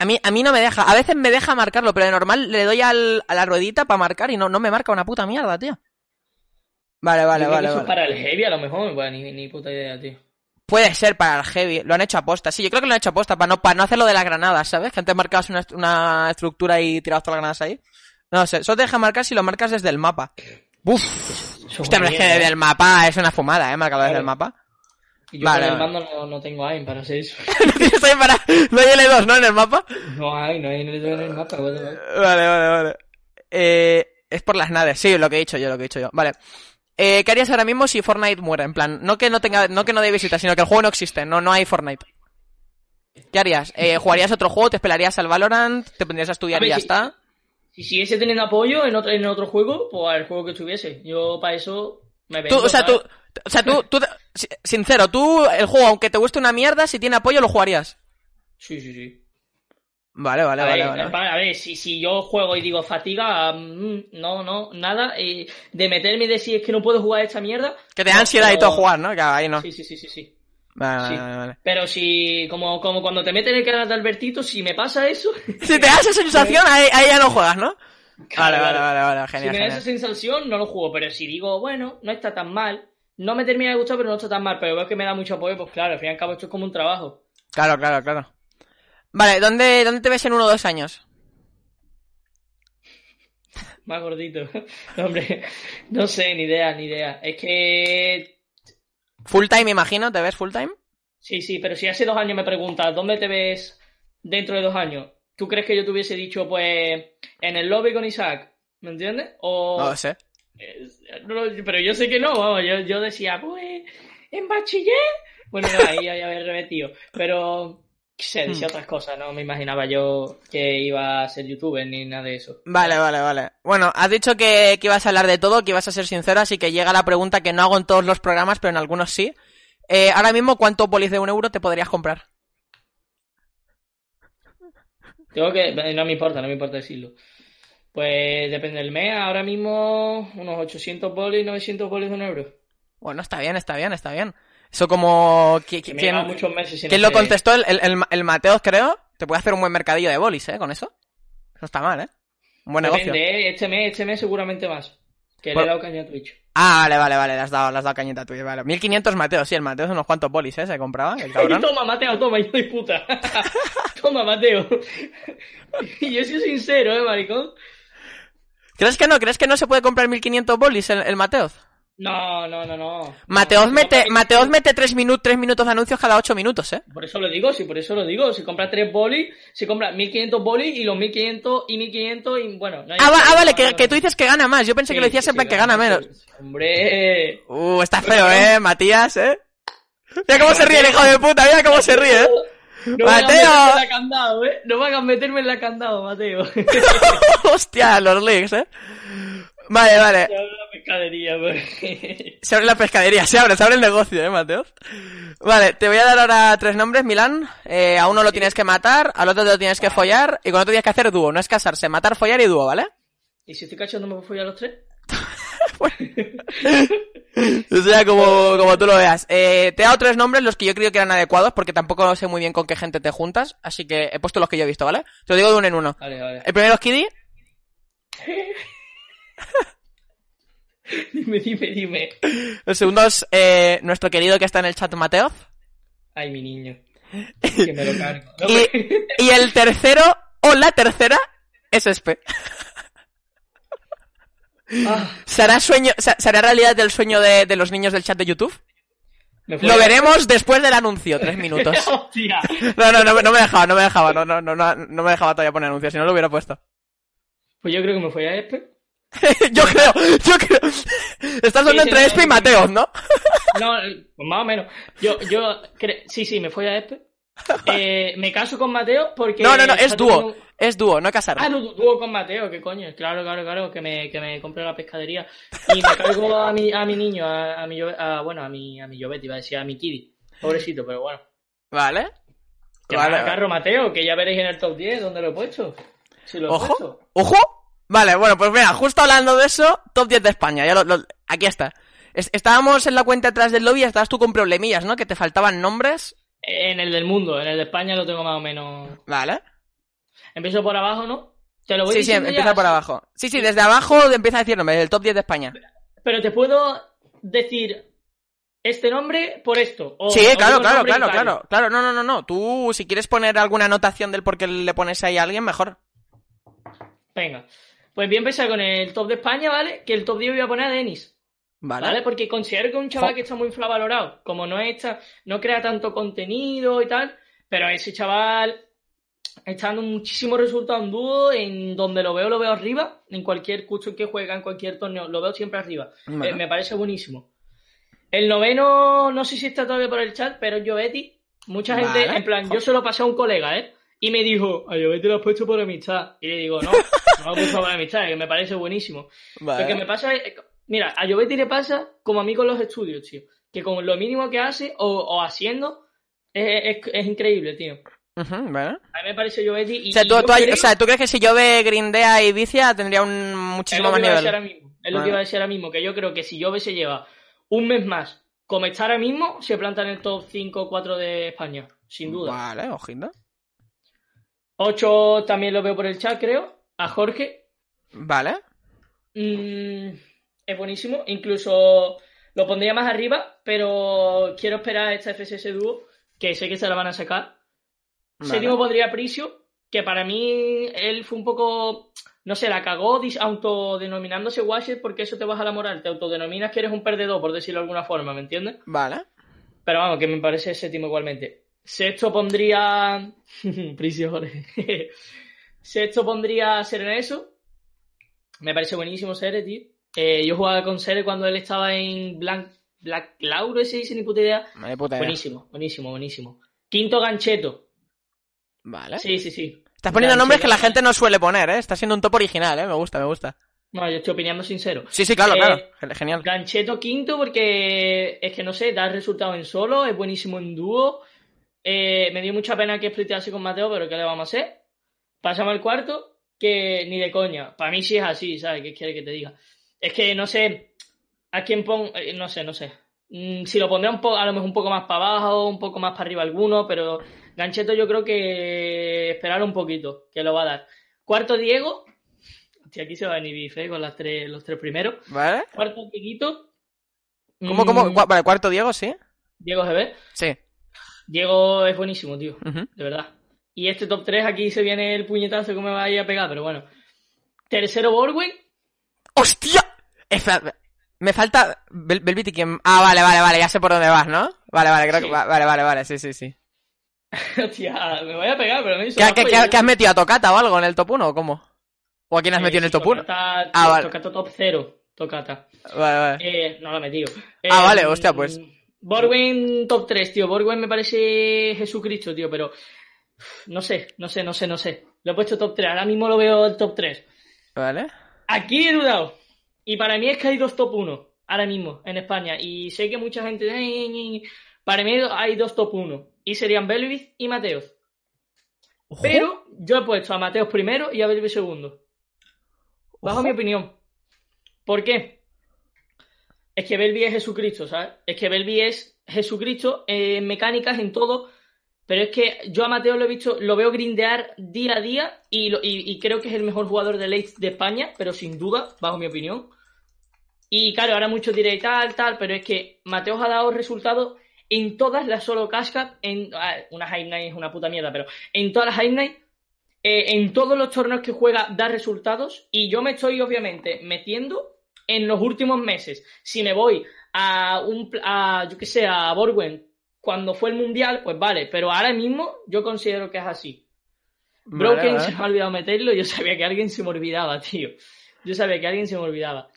A mí, a mí no me deja. A veces me deja marcarlo, pero de normal le doy al, a la ruedita para marcar y no, no me marca una puta mierda, tío. Vale, vale, vale. eso vale. es para el heavy a lo mejor, bueno, ni, ni puta idea, tío. Puede ser para el heavy, lo han hecho aposta. Sí, yo creo que lo han hecho aposta para no, para no hacerlo de las granadas, ¿sabes? Que antes marcabas una, una estructura y tirabas todas las granadas ahí. No sé, solo te deja marcar si lo marcas desde el mapa. Uf, hostia, pero es que desde el mapa es una fumada, ¿eh? Marcarlo desde Claro. el mapa. Y yo Vale, con el mando no, no tengo aim para hacer eso. no tienes ahí para... No hay L2, ¿no? En el mapa. No hay, no hay en el, en el mapa. Vale, vale, vale. Eh, es por las naves, sí, lo que he dicho yo, lo que he dicho yo. Vale. Eh, ¿Qué harías ahora mismo si Fortnite muere? En plan, no que no tenga, no que no dé visita, sino que el juego no existe, no, no hay Fortnite. ¿Qué harías? Eh, ¿Jugarías otro juego? ¿Te esperarías al Valorant? ¿Te pondrías a estudiar A ver, y ya si- está? Si siguiese teniendo apoyo en otro, en otro juego, pues al juego que estuviese. Yo para eso me Tú, vendo. o sea, tú. O sea, tú, tú, si- sincero, tú, el juego, aunque te guste una mierda, si tiene apoyo, lo jugarías. Sí, sí, sí. Vale, vale, a, vale, ver, vale. para- a ver, si, si yo juego y digo fatiga, mm, no, no, nada. eh, de meterme y decir es que no puedo jugar esta mierda. Que te da no, ansiedad y todo jugar, ¿no? Que ahí no. Sí, sí, sí, sí, sí. Vale, sí. vale, vale. Pero si, como, como cuando te meten en el canal de Albertito, si me pasa eso. Si te da esa sensación, ahí, ahí ya no juegas, ¿no? Vale, Claro, vale, vale, vale, Si genial, me da esa sensación, no lo juego. Pero si digo, bueno, no está tan mal. No me termina de gustar, pero no está tan mal. Pero veo que me da mucho apoyo, pues claro, al fin y al cabo esto es como un trabajo. Claro, claro, claro. Vale, ¿dónde, dónde te ves en uno o dos años? Más gordito. No, hombre, no sé, ni idea, ni idea. Es que. Full time, imagino, ¿te ves full time? Sí, sí, pero si hace dos años me preguntas, ¿dónde te ves dentro de dos años? ¿Tú crees que yo te hubiese dicho, pues, en el lobby con Isaac? ¿Me entiendes? O. No lo sé. No, pero yo sé que no, vamos, yo, yo decía, pues, en bachiller. Bueno, no, ahí ya había repetido. Pero, sé, decía Hmm. otras cosas, no me imaginaba yo que iba a ser youtuber ni nada de eso. Vale, vale, vale. Bueno, has dicho que, que ibas a hablar de todo, que ibas a ser sincero, así que llega la pregunta que no hago en todos los programas, pero en algunos sí. Eh, ahora mismo, ¿cuánto polis de un euro te podrías comprar? Tengo que, no me importa, no me importa decirlo. Pues depende del mes, ahora mismo unos 800 bolis, 900 bolis de un euro. Bueno, está bien, está bien, está bien. Eso como... ¿qui- Que me ¿Quién, lleva muchos meses quién lo contestó? El, el, el, Mateos, creo. Te puede hacer un buen mercadillo de bolis, ¿eh? Con eso. No está mal, ¿eh? Un buen negocio. Depende, ¿eh? Este mes, este mes seguramente más. Que le he dado caña a Twitch. Ah, vale, vale, vale, le has dado, le has dado cañita a Twitch, vale. 1500 Mateo, sí, el Mateo es unos cuantos bolis, ¿eh? Se compraba, el cabrón. Toma, Mateo, toma, hijo de puta. toma, Mateo. y yo soy sincero, ¿eh, maricón? ¿Crees que no? ¿Crees que no se puede comprar 1500 bolis el, el Mateoz? No, no, no, no. Mateoz No, mete, Mateoz mete 3 minutos, 3 minutos de anuncios cada 8 minutos, ¿eh? Por eso lo digo, sí, por eso lo digo. Si compras tres bolis, si compras 1500 bolis y los 1500 y 1500 y bueno. No hay Ah, va- ah, vale, que, que tú dices que gana más. Yo pensé que lo decías en plan que gana menos. Hombre. Uh, está feo, ¿eh, Matías, eh? Mira cómo se ríe el hijo de puta, mira cómo se ríe, ¿eh? No me Mateo. en la candado, ¿eh? No me hagas meterme en la candado, Mateo. Hostia, los leaks, ¿eh? Vale, vale. Se abre la pescadería, pues. Se abre la pescadería, se abre, se abre el negocio, ¿eh, Mateo? Vale, te voy a dar ahora tres nombres, Milán. Eh, a uno lo tienes que matar, al otro te lo tienes que follar, y con otro tienes que hacer dúo. No es casarse, matar, follar y dúo, ¿vale? ¿Y si estoy cachando me voy a los tres? Eso ya como, como tú lo veas. Eh, te he dado tres nombres, los que yo creo que eran adecuados, porque tampoco sé muy bien con qué gente te juntas, así que he puesto los que yo he visto, ¿vale? Te lo digo de uno en uno. Vale, vale. El primero es Kiddy, Dime, dime, dime. el segundo es eh, nuestro querido que está en el chat, Mateoz, Ay, mi niño. Que me lo cargo. No, y, y el tercero, o la tercera, es Espe. Ah, ¿Se hará, sueño, se, se hará realidad el sueño de, de los niños del chat de YouTube? fue- Lo veremos después del anuncio, tres minutos. No, no, no, me- no me dejaba, no me dejaba, no, no, no, no, me dejaba todavía poner anuncios, si no lo hubiera puesto. Pues yo creo que me fui a Espe. yo creo, yo creo. Estás hablando Sí, entre Espe y Mateos, ¿no? No, pues más o menos. Yo, yo, cre- sí, sí, me fui a Espe. Eh, me caso con Mateo porque... No, no, no, es dúo. teniendo- Es dúo, no casar. Ah, dú- dúo con Mateo, qué coño. Claro, claro, claro, que me, que me compre la pescadería. Y me cargo a mi, a mi niño, a, a mi, a- bueno, a mi, a mi Jovetti, iba a decir, a mi Kiddy. Pobrecito, pero bueno. ¿Vale? Que Vale, me carro Mateo, que ya veréis en el top 10 dónde lo he puesto. Si lo he Ojo, puesto. ojo. Vale, bueno, pues mira, justo hablando de eso, top 10 de España. Ya lo, lo- aquí está. Es- estábamos en la cuenta atrás del lobby y estabas tú con problemillas, ¿no? Que te faltaban nombres. En el del mundo, en el de España lo tengo más o menos. Vale. Empiezo por abajo, ¿no? Te lo voy Sí, sí, empieza ya. por abajo. Sí, sí, desde abajo empieza a decir nombres, el top 10 de España. Pero te puedo decir este nombre por esto. o- Sí, claro, claro, claro, claro. Claro, no, no, no, no. Tú, si quieres poner alguna anotación del por qué le pones ahí a alguien, mejor. Venga. Pues a empezar con el top de España, ¿vale? Que el top 10 voy a poner a Denis. Vale. ¿Vale? Porque considero que es un chaval que está muy infravalorado. Como no está, no crea tanto contenido y tal, pero ese chaval está dando muchísimos resultados en dúo, en donde lo veo, lo veo arriba, en cualquier curso que juega, en cualquier torneo, lo veo siempre arriba. Vale. Eh, me parece buenísimo. El noveno, no sé si está todavía por el chat, pero es Jovetti. Mucha gente, en plan, yo se lo pasé a un colega, ¿eh? Y me dijo, a Jovetti lo has puesto por amistad. Y le digo, no, no lo he puesto por amistad, que me parece buenísimo. Lo que me pasa es. Mira, a Jovetti le pasa como a mí con los estudios, tío. Que con lo mínimo que hace o, o haciendo es, es- es increíble, tío. Ujú, vale. A mí me parece Jovetti. Y, O sea, tú, yo tú hay- creo- o sea, ¿tú crees que si yo ve Grindea y Vicia tendría un es muchísimo lo más que iba a decir nivel? ahora mismo. Es lo que iba a decir ahora mismo. Que yo creo que si Jove se lleva un mes más como está ahora mismo, se planta en el top 5 o 4 de España. Sin duda. Vale, ojito. 8 también lo veo por el chat, creo. A Jorge. Vale. Mm, es buenísimo. Incluso lo pondría más arriba, pero quiero esperar a esta FSS Duo, que sé que se la van a sacar. Vale. Séptimo pondría Prisio, que para mí él fue un poco. No sé, la cagó autodenominándose Washer porque eso te baja la moral. Te autodenominas que eres un perdedor, por decirlo de alguna forma, ¿me entiendes? Vale. Pero vamos, que me parece séptimo igualmente. Sexto pondría. Prisio. Sexto pondría Sereneso. Me parece buenísimo Sere, tío. Eh, yo jugaba con Sere cuando él estaba en Blanc, Black Cloud, ese dice ni puta idea. No puta idea. Buenísimo, buenísimo, buenísimo. Quinto Gancheto. Vale. Sí, sí, sí. Estás poniendo nombres que la gente no suele poner, ¿eh? Está siendo un top original, ¿eh? Me gusta, me gusta. No, yo estoy opinando sincero. Sí, sí, claro, Eh, claro. Gen- Genial. Gancheto quinto porque es que no sé, da resultado en solo, es buenísimo en dúo. Eh, me dio mucha pena que splitease con Mateo, pero ¿qué le vamos a hacer? Pasamos al cuarto, que ni de coña. Para mí sí es así, ¿sabes? ¿Qué quiere que te diga? Es que no sé a quién pon... eh, no sé, no sé. Mm, si lo pondré un poco, a lo mejor un poco más para abajo, un poco más para arriba alguno, pero Gancheto yo creo que esperar un poquito, que lo va a dar. Cuarto Diego. Hostia, aquí se va a venir bife con las tres, los tres primeros. ¿Vale? Cuarto Dieguito. ¿Cómo, Mm, cómo? Cua- Vale, cuarto Diego, sí. Diego GB. Sí. Diego es buenísimo, tío. De verdad. Y este top 3 aquí se viene el puñetazo que me va a ir a pegar, pero bueno. Tercero Borwin. ¡Hostia! Me falta. Bel Belviti, ¿quién? Ah, vale, vale, vale, ya sé por dónde vas, ¿no? Vale, vale, creo que. Sí. va- Vale, vale, vale, sí, sí, sí. Hostia, me voy a pegar, pero me hizo ¿Qué, qué- qué- has metido? ¿A Tocata o algo en el top 1 o cómo? ¿O a quién has Eh, metido en el top 1? Tocata, Ah, vale. Tocata top 0. Tocata. Vale, vale. Eh, no lo he metido. Ah, Eh, vale, hostia, pues. Borwen top 3, tío. Borwen me parece Jesucristo, tío, pero. No sé, no sé, no sé, no sé. Lo he puesto top 3. Ahora mismo lo veo el top 3. Vale. Aquí he dudado. Y para mí es que hay dos top 1 ahora mismo en España. Y sé que mucha gente. Para mí hay dos top 1. Y serían Belvis y Mateos. Ojo. Pero yo he puesto a Mateos primero y a Belvis segundo. Bajo Ojo. mi opinión. ¿Por qué? Es que Belvi es Jesucristo, ¿sabes? Es que Belvi es Jesucristo en mecánicas, en todo. Pero es que yo a Mateo lo he visto, lo veo grindear día a día y, creo que es el mejor jugador de late de España, pero sin duda, bajo mi opinión. Y claro, ahora muchos diréis tal, tal, pero es que Mateo ha dado resultados en todas las solo cascas, en una High Night es una puta mierda, pero en todas las High Night, eh, en todos los torneos que juega da resultados y yo me estoy obviamente metiendo en los últimos meses. Si me voy a un, a, yo que sé, a Borwen cuando fue el mundial, pues vale, pero ahora mismo yo considero que es así. Broken vale. se me ha olvidado meterlo, yo sabía que alguien se me olvidaba, tío. Yo sabía que alguien se me olvidaba.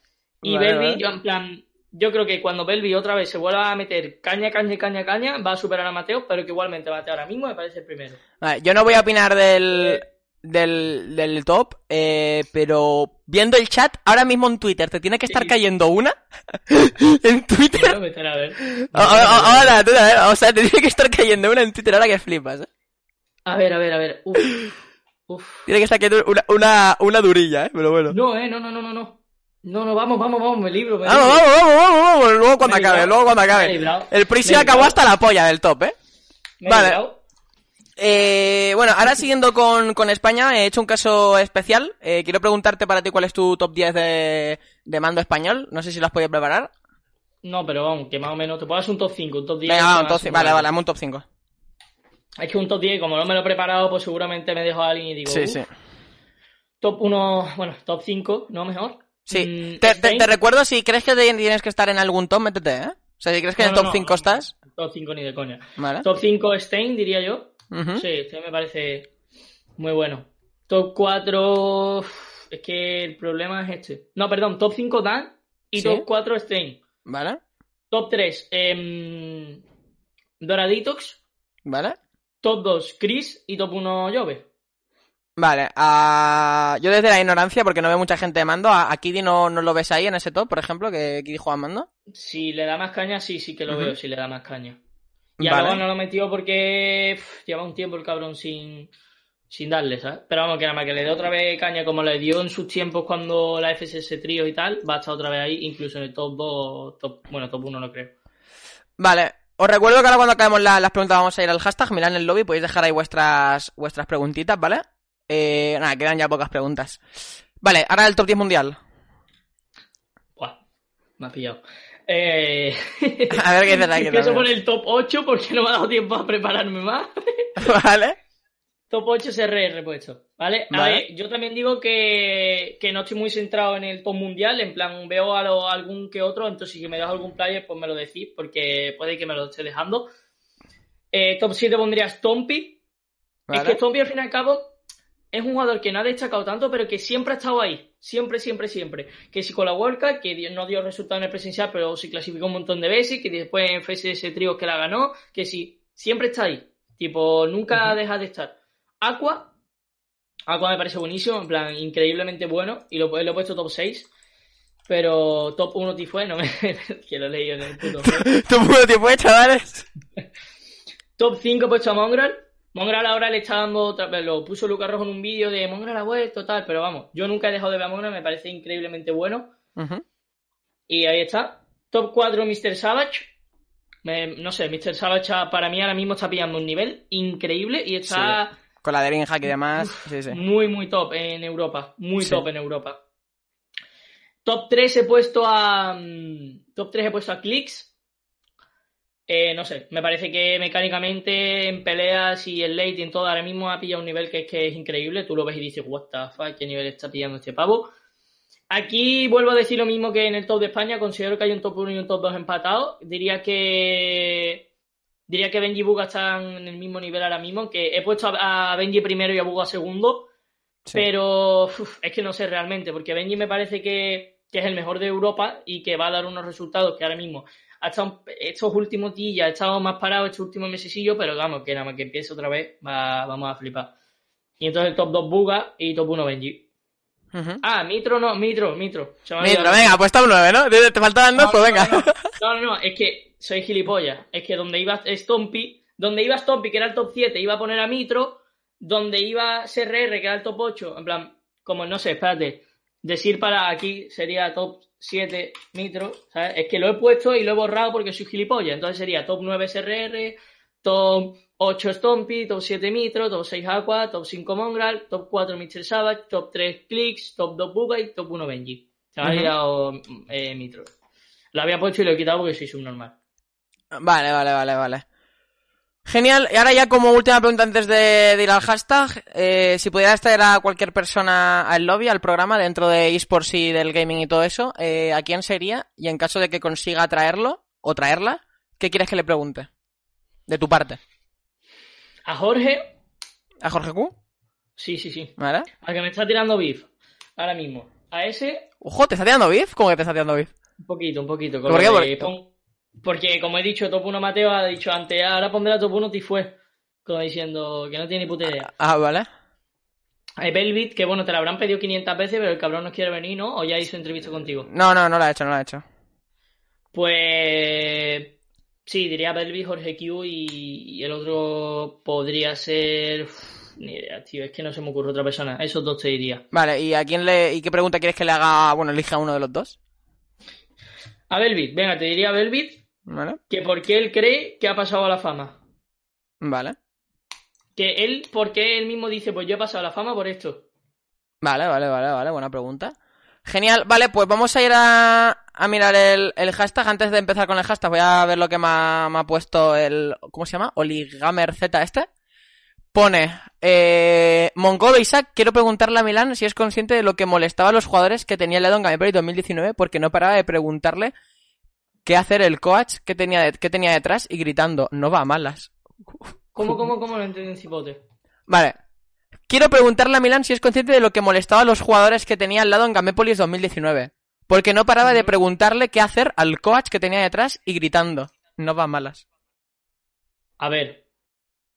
Y Vale, Belvi, vale. yo en plan, yo creo que cuando Belvi otra vez se vuelva a meter caña, caña, caña, caña, va a superar a Mateo, pero que igualmente Mateo ahora mismo me parece el primero. Vale, yo no voy a opinar del, Eh. del, del top, eh, pero viendo el chat, ahora mismo en Twitter te tiene que estar cayendo una. en Twitter. Ahora, tú, a ver, o sea, te tiene que estar cayendo una en Twitter ahora que flipas. ¿eh? A ver, a ver, a ver. Uf. Uf. Tiene que estar cayendo una, una, una durilla, ¿eh? Pero bueno. No, eh, no, no, no, no, no. No, no, vamos, vamos, vamos, me libro, me Vamos, libro. vamos, vamos, vamos, vamos, luego cuando Me acabe, librado. luego cuando acabe. El Prisi acabó hasta la polla del top, ¿eh? Me Vale. librado. Eh, bueno, ahora siguiendo con, con España, he hecho un caso especial. Eh, quiero preguntarte para ti cuál es tu top 10 de, de mando español. No sé si lo has podido preparar. No, pero vamos, que más o menos te puedo hacer un top 5, un top 10. Venga, un vale, top vale, hazme un top 5. Es que un top 10, como no me lo he preparado, pues seguramente me dejo a alguien y digo, Sí, "Uf". sí. top 1, bueno, top 5, ¿no? Mejor. Sí. Mm, Te, te- te recuerdo, si crees que tienes que estar en algún top, métete, ¿eh? O sea, si crees que en el No, top no, 5 no, estás, Top 5 ni de coña. vale. Top 5 Stein, diría yo. Sí, Stein me parece muy bueno. Top 4, es que el problema es este. No, perdón, top 5 Dan y Sí. top 4 Stein. Vale, Top 3, em, Doraditox. vale. Top 2, Chris. Y top 1, Jove. Vale, ah, yo desde la ignorancia, porque no veo mucha gente de mando, a, a Kiddy no, no lo ves ahí en ese top, por ejemplo, que Kiddy juega mando. Si le da más caña, sí, sí que lo veo, si le da más caña. Y a Vale. luego no lo metió porque pff, lleva un tiempo el cabrón sin, sin darle, ¿sabes? Pero vamos, que nada más que le dé otra vez caña como le dio en sus tiempos cuando la FSS trío y tal, va a estar otra vez ahí, incluso en el top 2, top, bueno, top 1 no creo. Vale, os recuerdo que ahora cuando acabemos la- las preguntas vamos a ir al hashtag, mirad en el lobby, podéis dejar ahí vuestras, vuestras preguntitas, ¿vale? Eh, nada, quedan ya pocas preguntas. Vale, ahora el top 10 mundial. Buah, me ha pillado. Eh... A ver qué dices aquí. Empiezo por el top 8 porque no me ha dado tiempo a prepararme más. Vale. Top 8 CRR puesto, ¿vale? A Vale. ver, yo también digo que, que no estoy muy centrado en el top mundial, en plan, veo a lo- algún que otro, entonces si me das algún player, pues me lo decís, porque puede que me lo esté dejando. Eh, top 7 pondría Stompy. Es Vale. que Stompy, al fin y al cabo, es un jugador que no ha destacado tanto, pero que siempre ha estado ahí. Siempre, siempre, siempre. Que si con la World Cup, que no dio resultado en el presencial, pero sí clasificó un montón de veces, que después en FSS Tríos que la ganó, que sí, siempre está ahí. Tipo, nunca deja de estar. Aqua. Aqua me parece buenísimo, en plan, increíblemente bueno. Y lo, lo he puesto top 6. Pero top 1 Tifue, no me. que lo he leído en el puto. puro tiempo, eh, chavales. Top 5 he puesto a Mongrel. Mongrel ahora le está dando otra vez, lo puso Lucas Rojo en un vídeo de Mongrel ha vuelto, tal, pero vamos, yo nunca he dejado de ver a Mongrel, me parece increíblemente bueno. Y ahí está. Top 4 Mr. Savage. Me- no sé, Mr. Savage para mí ahora mismo está pillando un nivel increíble y está Con la de Dreamhack y demás. Sí, sí. Muy, muy top en Europa. Muy top en Europa. Top 3 he puesto a. mm, Top 3 he puesto a Clicks. Eh, no sé, me parece que mecánicamente en peleas y en late y en todo ahora mismo ha pillado un nivel que es que es increíble. Tú lo ves y dices, what the fuck, qué nivel está pillando este pavo. Aquí vuelvo a decir lo mismo que en el top de España. Considero que hay un top 1 y un top 2 empatados. Diría que. Diría que Benji y Buga están en el mismo nivel ahora mismo. Que he puesto a, Benji primero y a Buga segundo. Sí. Pero uf, es que no sé realmente, porque Benji me parece que, que es el mejor de Europa y que va a dar unos resultados que ahora mismo ha estado, estos últimos días ha estado más parado estos últimos mesecillos, pero vamos, que nada más que empiece otra vez, va- vamos a flipar. Y entonces el top 2 Buga y top 1 Benji. Ah, Mitro no, Mitro, Mitro. Mitro, venga, pues top 9, ¿no? Te te faltaban dos, No, pues venga. No, no, no, no, es que soy gilipollas. Es que donde iba Stompy, donde iba Stompy, que era el top 7, iba a poner a Mitro, donde iba CRR, que era el top 8, en plan, como no sé, espérate, decir para aquí sería top 7 Mitro, ¿sabes? Es que lo he puesto y lo he borrado porque soy gilipollas. Entonces sería top 9 CRR, top 8 Stompy, top 7 Mitro, top 6 Aqua, top 5 Mongrel, top 4 Mr. Savage, top 3 Clicks, top 2 Buga y top 1 Benji. Se me ha olvidado eh, Mitro. Lo había puesto y lo he quitado porque soy subnormal. Vale, vale, vale, vale. Genial. Y ahora ya como última pregunta antes de, de ir al hashtag, eh, si pudieras traer a cualquier persona al lobby, al programa, dentro de esports y del gaming y todo eso, eh, ¿a quién sería? Y en caso de que consiga traerlo o traerla, ¿qué quieres que le pregunte? De tu parte. A Jorge, ¿A Jorge Q? sí, sí, sí. ¿Vale? Al que me está tirando beef. Ahora mismo. A ese, Ojo, ¿te está tirando beef? ¿Cómo que te está tirando beef? un poquito, un poquito. con ¿Por qué? Porque, como he dicho, top 1 Mateo ha dicho antes, ahora pondré a top 1 Tifue. Como diciendo que no tiene ni puta idea. Ah, vale. Hay Velvet, que bueno, te la habrán pedido 500 veces, pero el cabrón no quiere venir, ¿no? O ya hizo entrevista contigo. No, no, no lo ha hecho, no lo ha hecho. Pues. Sí, diría Velvet, Jorge Q y, y el otro podría ser. Uf, ni idea, tío, es que no se me ocurre otra persona. Esos dos te diría. Vale, ¿y a quién le... ¿Y qué pregunta quieres que le haga? Bueno, elija uno de los dos. A Velvet, venga, te diría Velvet Vale. que por qué él cree que ha pasado a la fama. Vale. Que él, porque él mismo dice, pues yo he pasado a la fama por esto. Vale, vale, vale, vale, buena pregunta. Genial, vale, pues vamos a ir a, a mirar el, el hashtag. Antes de empezar con el hashtag, voy a ver lo que me ha, me ha puesto el. ¿Cómo se llama? Oligamer Z este. Pone, eh, Mongolo Isaac, quiero preguntarle a Milán si es consciente de lo que molestaba a los jugadores que tenía el dedo en Gameplay 2019 porque no paraba de preguntarle qué hacer el coach que tenía, de- que tenía detrás y gritando, no va a malas. ¿Cómo, cómo, cómo lo entendí en cipote? Vale. Quiero preguntarle a Milán si es consciente de lo que molestaba a los jugadores que tenía al lado en Gamepolis 2019. Porque no paraba de preguntarle qué hacer al coach que tenía detrás y gritando. No va malas. A ver,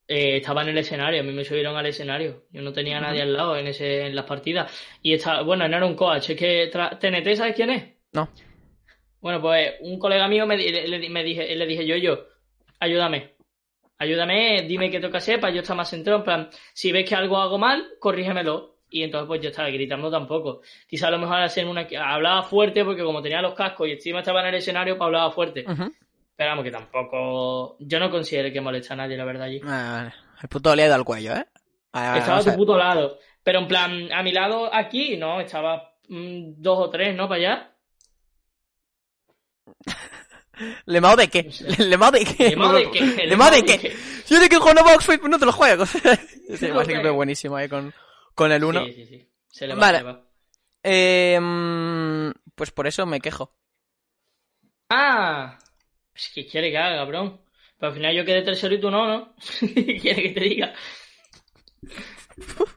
eh, estaba en el escenario, a mí me subieron al escenario. Yo no tenía a nadie al lado en ese, en las partidas. Y estaba, bueno, no era un coach, es que TNT, ¿sabes quién es? No. Bueno, pues un colega mío me, le, le- me dije, le dije yo, yo, ayúdame. Ayúdame, dime qué toca hacer para yo estar más centrado. En plan, si ves que algo hago mal, corrígemelo. Y entonces pues yo estaba gritando tampoco. Quizá a lo mejor hacer una hablaba fuerte porque como tenía los cascos y encima estaba en el escenario, pues hablaba fuerte. Pero vamos, que tampoco. Yo no considero que moleste a nadie, la verdad, allí. El puto ledo al cuello, ¿eh? Estaba a tu puto lado. Pero en plan, a mi lado aquí, no, estaba mm, dos o tres, ¿no? Para allá. ¿Le mao de qué? ¿Le mao de qué? ¿Le mao de qué? ¿Le mao de qué? Yo de que juego no Box no te lo juego. sí, No básicamente juego. buenísimo ahí con, con el 1. Sí, sí, sí. Se le va, Vale. se le va. Eh, pues por eso me quejo. Ah, pues que quiere que haga, cabrón. Pero al final yo quedé tercero y tú no, ¿no? ¿Qué quiere que te diga?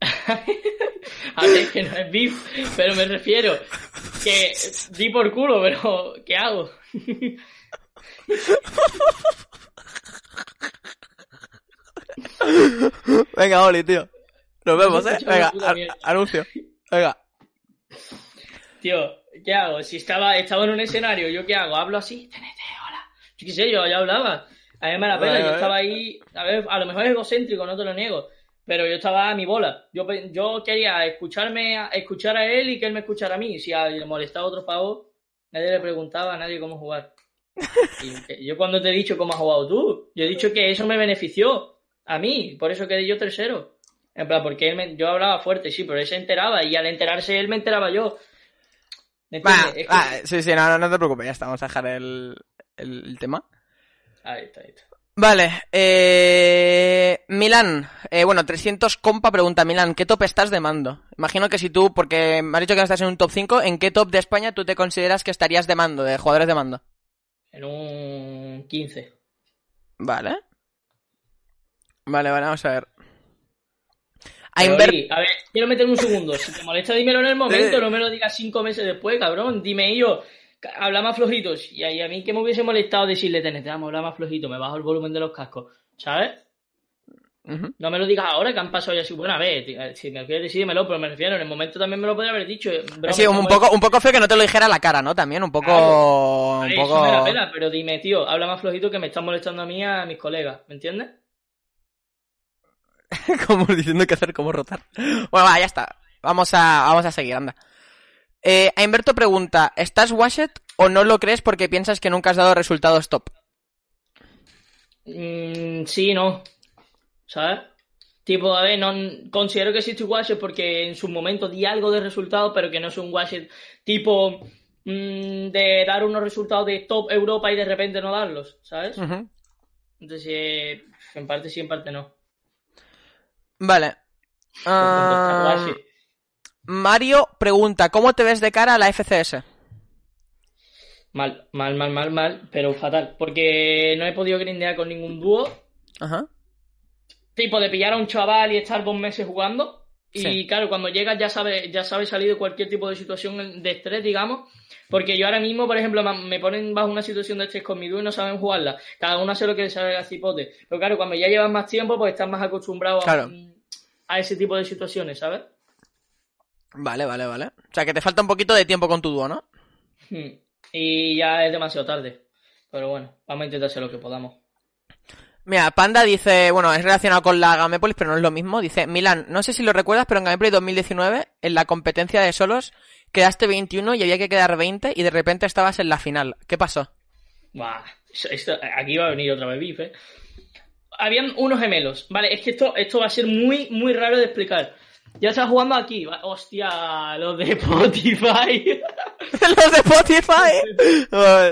A ver, que no es beef, pero me refiero que di por culo, pero ¿qué hago? Venga, Oli, tío. Nos vemos, ¿eh? Venga, anuncio. Venga. Tío, ¿qué hago? Si estaba, estaba en un escenario, ¿yo qué hago? ¿Hablo así? TNT, hola. Yo qué sé, yo ya hablaba. A mí me la pena, yo estaba ahí, a ver, a lo mejor es egocéntrico, no te lo niego, pero yo estaba a mi bola. Yo, yo quería escucharme, a- escuchar a él y que él me escuchara a mí. Si a- le molestaba a otro pavo, nadie le preguntaba a nadie cómo jugar. Y yo cuando te he dicho cómo has jugado tú, yo he dicho que eso me benefició. A mí, por eso quedé yo tercero. En plan, porque él me- yo hablaba fuerte, sí, pero él se enteraba y al enterarse él me enteraba yo. ¿Me Va, entiendes? Es que- va, sí, sí, no, no, no te preocupes, ya está, vamos a dejar el, el- el tema. Ahí está, ahí está. Vale, eh... Milan, eh, bueno, 300 compa pregunta, Milan, ¿qué top estás de mando? Imagino que si tú, porque me has dicho que no estás en un top 5, ¿en qué top de España tú te consideras que estarías de mando, de jugadores de mando? En un 15. Vale. Vale, vale, vamos a ver. A Inver- Ori, a ver, quiero meterme un segundo. Si te molesta, dímelo en el momento, no me lo digas cinco meses después, cabrón. Dime yo, ca- habla más flojitos. Y a mí que me hubiese molestado decirle, tenete, vamos a hablar más flojito, me bajo el volumen de los cascos, ¿sabes? No me lo digas ahora que han pasado ya así. Bueno, a ver, tío, si me quieres decir, dímelo, pero me refiero, en el momento también me lo podría haber dicho. eh, broma, Sí, un, poco, un poco feo que no te lo dijera a la cara, ¿no? También, un poco... Claro. un poco... Eso me la pela, pero dime, tío, habla más flojito que me están molestando a mí y a mis colegas, ¿me entiendes? como diciendo que hacer, cómo rotar. Bueno, va, ya está. Vamos a, vamos a seguir, anda. Eh, a Inverto pregunta, ¿estás washed o no lo crees porque piensas que nunca has dado resultados top? Mm, sí, no. ¿Sabes? Tipo, a ver, no considero que sí estoy washed porque en su momento di algo de resultado, pero que no es un washed tipo mm, de dar unos resultados de top Europa y de repente no darlos, ¿sabes? Entonces, eh, en parte sí, en parte no. Vale. Mario pregunta, ¿cómo te ves de cara a la FCS? Mal, mal, mal, mal, mal, pero fatal. Porque no he podido grindear con ningún dúo. Ajá. Tipo de pillar a un chaval y estar dos meses jugando. Y Sí. claro, cuando llegas ya sabes ya sabe salir de cualquier tipo de situación de estrés, digamos. Porque yo ahora mismo, por ejemplo, me ponen bajo una situación de estrés con mi dúo y no saben jugarla. Cada uno hace lo que le sale a cipote. Pero claro, cuando ya llevas más tiempo, pues estás más acostumbrado a- a, ese tipo de situaciones, ¿sabes? Vale, vale, vale. O sea, que te falta un poquito de tiempo con tu dúo, ¿no? Hmm. Y ya es demasiado tarde. Pero bueno, vamos a intentar hacer lo que podamos. Mira, Panda dice, bueno, es relacionado con la Gamepolis, pero no es lo mismo. Dice, Milan, no sé si lo recuerdas, pero en Gameplay 2019, en la competencia de solos, quedaste 21 y había que quedar 20 y de repente estabas en la final. ¿Qué pasó? Buah, esto- aquí va a venir otra vez ¿eh? Habían unos gemelos, ¿vale? Es que esto, esto va a ser muy, muy raro de explicar. Ya estás jugando aquí, hostia, los de Spotify. Los de Spotify.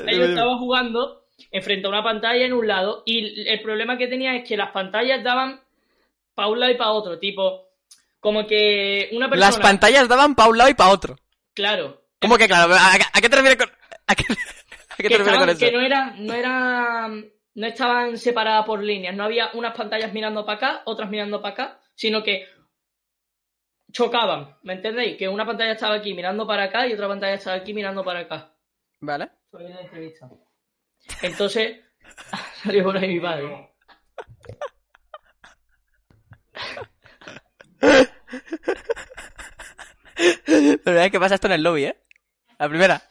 Ellos estaban jugando enfrente a una pantalla en un lado y el problema que tenía es que las pantallas daban para un lado y para otro, tipo, como que una persona... Las pantallas daban para un lado y para otro. Claro. ¿Cómo que claro? ¿A, a qué te refieres con, a qué, a qué te refieres estaban- con eso? que no era, no era, no estaban separadas por líneas, no había unas pantallas mirando para acá, otras mirando para acá, sino que chocaban, ¿me entendéis? Que una pantalla estaba aquí mirando para acá y otra pantalla estaba aquí mirando para acá. Vale. Soy la entrevista. Entonces, salió por ahí mi padre. La verdad es que pasa esto en el lobby, ¿eh? La primera.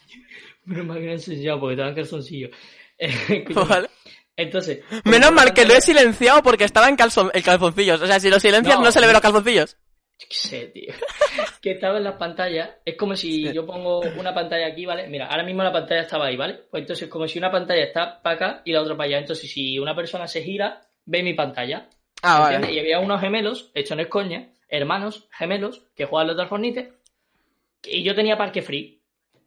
Menos mal que no he enseñado porque estaban calzoncillos. Eh. Vale. Entonces. Menos mal que lo he silenciado porque estaba en, calzon, en calzoncillos. O sea, si lo silencias no, No. se le ven los calzoncillos. Qué sé, tío. que estaba en las pantallas. Es como si yo pongo una pantalla aquí, ¿vale? Mira, ahora mismo la pantalla estaba ahí, ¿vale? Pues entonces, como si una pantalla está para acá y la otra para allá. Entonces, si una persona se gira, ve mi pantalla. Ah, vale. Y había unos gemelos, esto no es coña, hermanos gemelos, que jugaban los del Fornite. Y yo tenía parque free.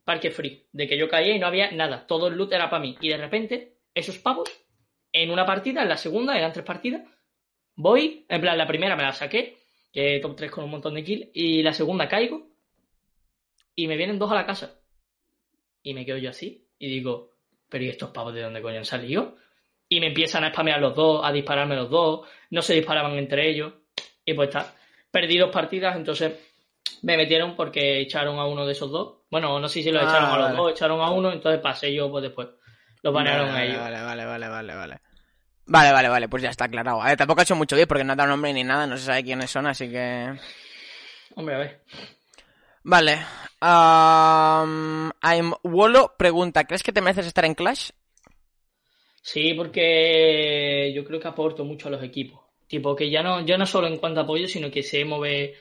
Parque free. De que yo caía y no había nada. Todo el loot era para mí. Y de repente, esos pavos, en una partida, en la segunda, eran tres partidas, voy, en plan, la primera me la saqué, que top 3 con un montón de kills, y la segunda caigo, y me vienen dos a la casa. Y me quedo yo así, y digo, pero ¿y estos pavos de dónde coño han salido? Y me empiezan a spamear los dos, a dispararme los dos, no se disparaban entre ellos, y pues está, perdí dos partidas, entonces me metieron porque echaron a uno de esos dos. Bueno, no sé si los Ah, echaron a los vale. dos, echaron a uno, entonces pasé yo pues después. Los banearon a ellos. Vale, vale, vale, vale, vale. Vale, vale, vale, pues ya está aclarado. A ver, tampoco ha hecho mucho bien porque no ha dado nombre ni nada, no se sabe quiénes son, así que... Hombre, a ver. Vale. Um, I'm Wolo pregunta, ¿crees que te mereces estar en Clash? Sí, porque yo creo que aporto mucho a los equipos. Tipo, que ya no, yo no solo en cuanto a apoyo, sino que se mueve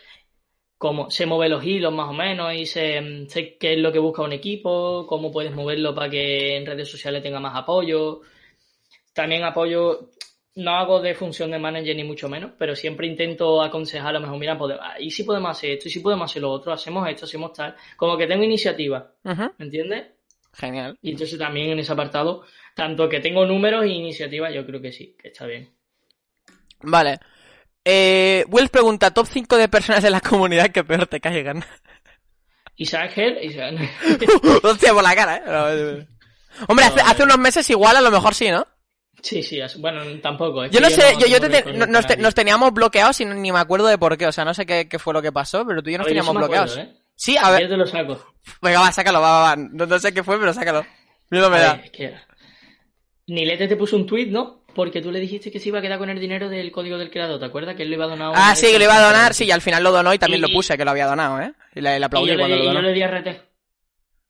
como se mueve los hilos más o menos y sé, sé qué es lo que busca un equipo, cómo puedes moverlo para que en redes sociales tenga más apoyo. También apoyo, no hago de función de manager ni mucho menos, pero siempre intento aconsejar a lo mejor, mira, pues, ah, y si podemos hacer esto, y si podemos hacer lo otro, hacemos esto, hacemos tal. Como que tengo iniciativa. ¿me entiendes? Genial. Y entonces también en ese apartado, tanto que tengo números e iniciativa, yo creo que sí, que está bien. Vale. Eh, Wells pregunta, top 5 de personas de la comunidad que peor te caigan. Isaac Hell, Isaac... Hostia, por la cara, ¿eh? Hombre, hace, hace unos meses igual a lo mejor sí, ¿no? Sí, sí, bueno, tampoco. Yo no sé, yo, yo te- nos, te- nadie. nos teníamos bloqueados y ni me acuerdo de por qué, o sea, no sé qué, qué fue lo que pasó, pero tú y yo nos Oye, teníamos bloqueados. acuerdo, ¿eh? Sí, a ver, Yo te lo saco. venga, va, sácalo, va, va, va. No, no sé qué fue, pero sácalo. Miedo me da. ver, es que. Nilete te puso un tweet, ¿no? Porque tú le dijiste que se iba a quedar con el dinero del código del creador, ¿te acuerdas? Que él le iba a donar Ah, sí, que le iba a donar, sí, y al final lo donó y también Y- lo puse, que lo había donado, ¿eh? Y le, le Y aplaudí le, cuando lo y yo donó. le di RT.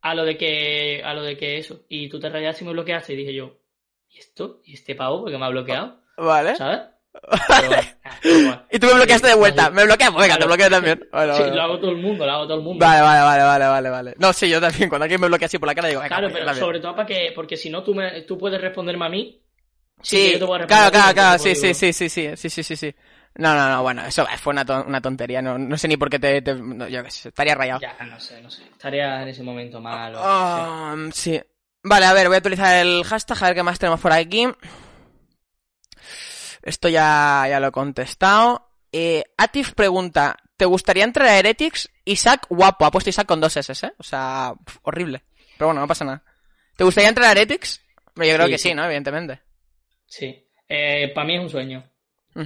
A lo de que. A lo de que eso. Y tú te rayaste y me bloqueaste. Y dije yo. ¿Y esto? ¿Y este pavo? Porque me ha bloqueado. Vale. ¿Sabes? Pero bueno, ah. Y tú me bloqueaste de vuelta. ¿Me bloqueas? Pues venga, te bloqueo también. Vale, Sí, vale. lo hago todo el mundo, lo hago todo el mundo. Vale, vale, vale, vale, vale, vale. No, sí, yo también. Cuando alguien me bloquea así por la cara, digo, venga, Claro, pero también. sobre todo para que. Porque si no, tú, me, tú puedes responderme a mí. Sí, yo te voy a claro, claro, claro, sí, sí, sí, sí, sí, sí, sí, sí, sí. No, no, no, bueno, eso fue una, ton- una tontería, no, no sé ni por qué te, te- no, yo qué sé, estaría rayado. Ya, no sé, no sé. Estaría en ese momento mal. o- sí. Vale, a ver, voy a utilizar el hashtag, a ver qué más tenemos por aquí. Esto ya, ya lo he contestado. Eh, Atif pregunta, ¿te gustaría entrar a Heretics? Isaac, guapo, ha puesto Isaac con dos S, ¿eh? O sea, horrible. Pero bueno, no pasa nada. ¿Te gustaría entrar a Heretics? Yo creo Sí, que sí. ¿no? Evidentemente. Sí. Eh, para mí es un sueño.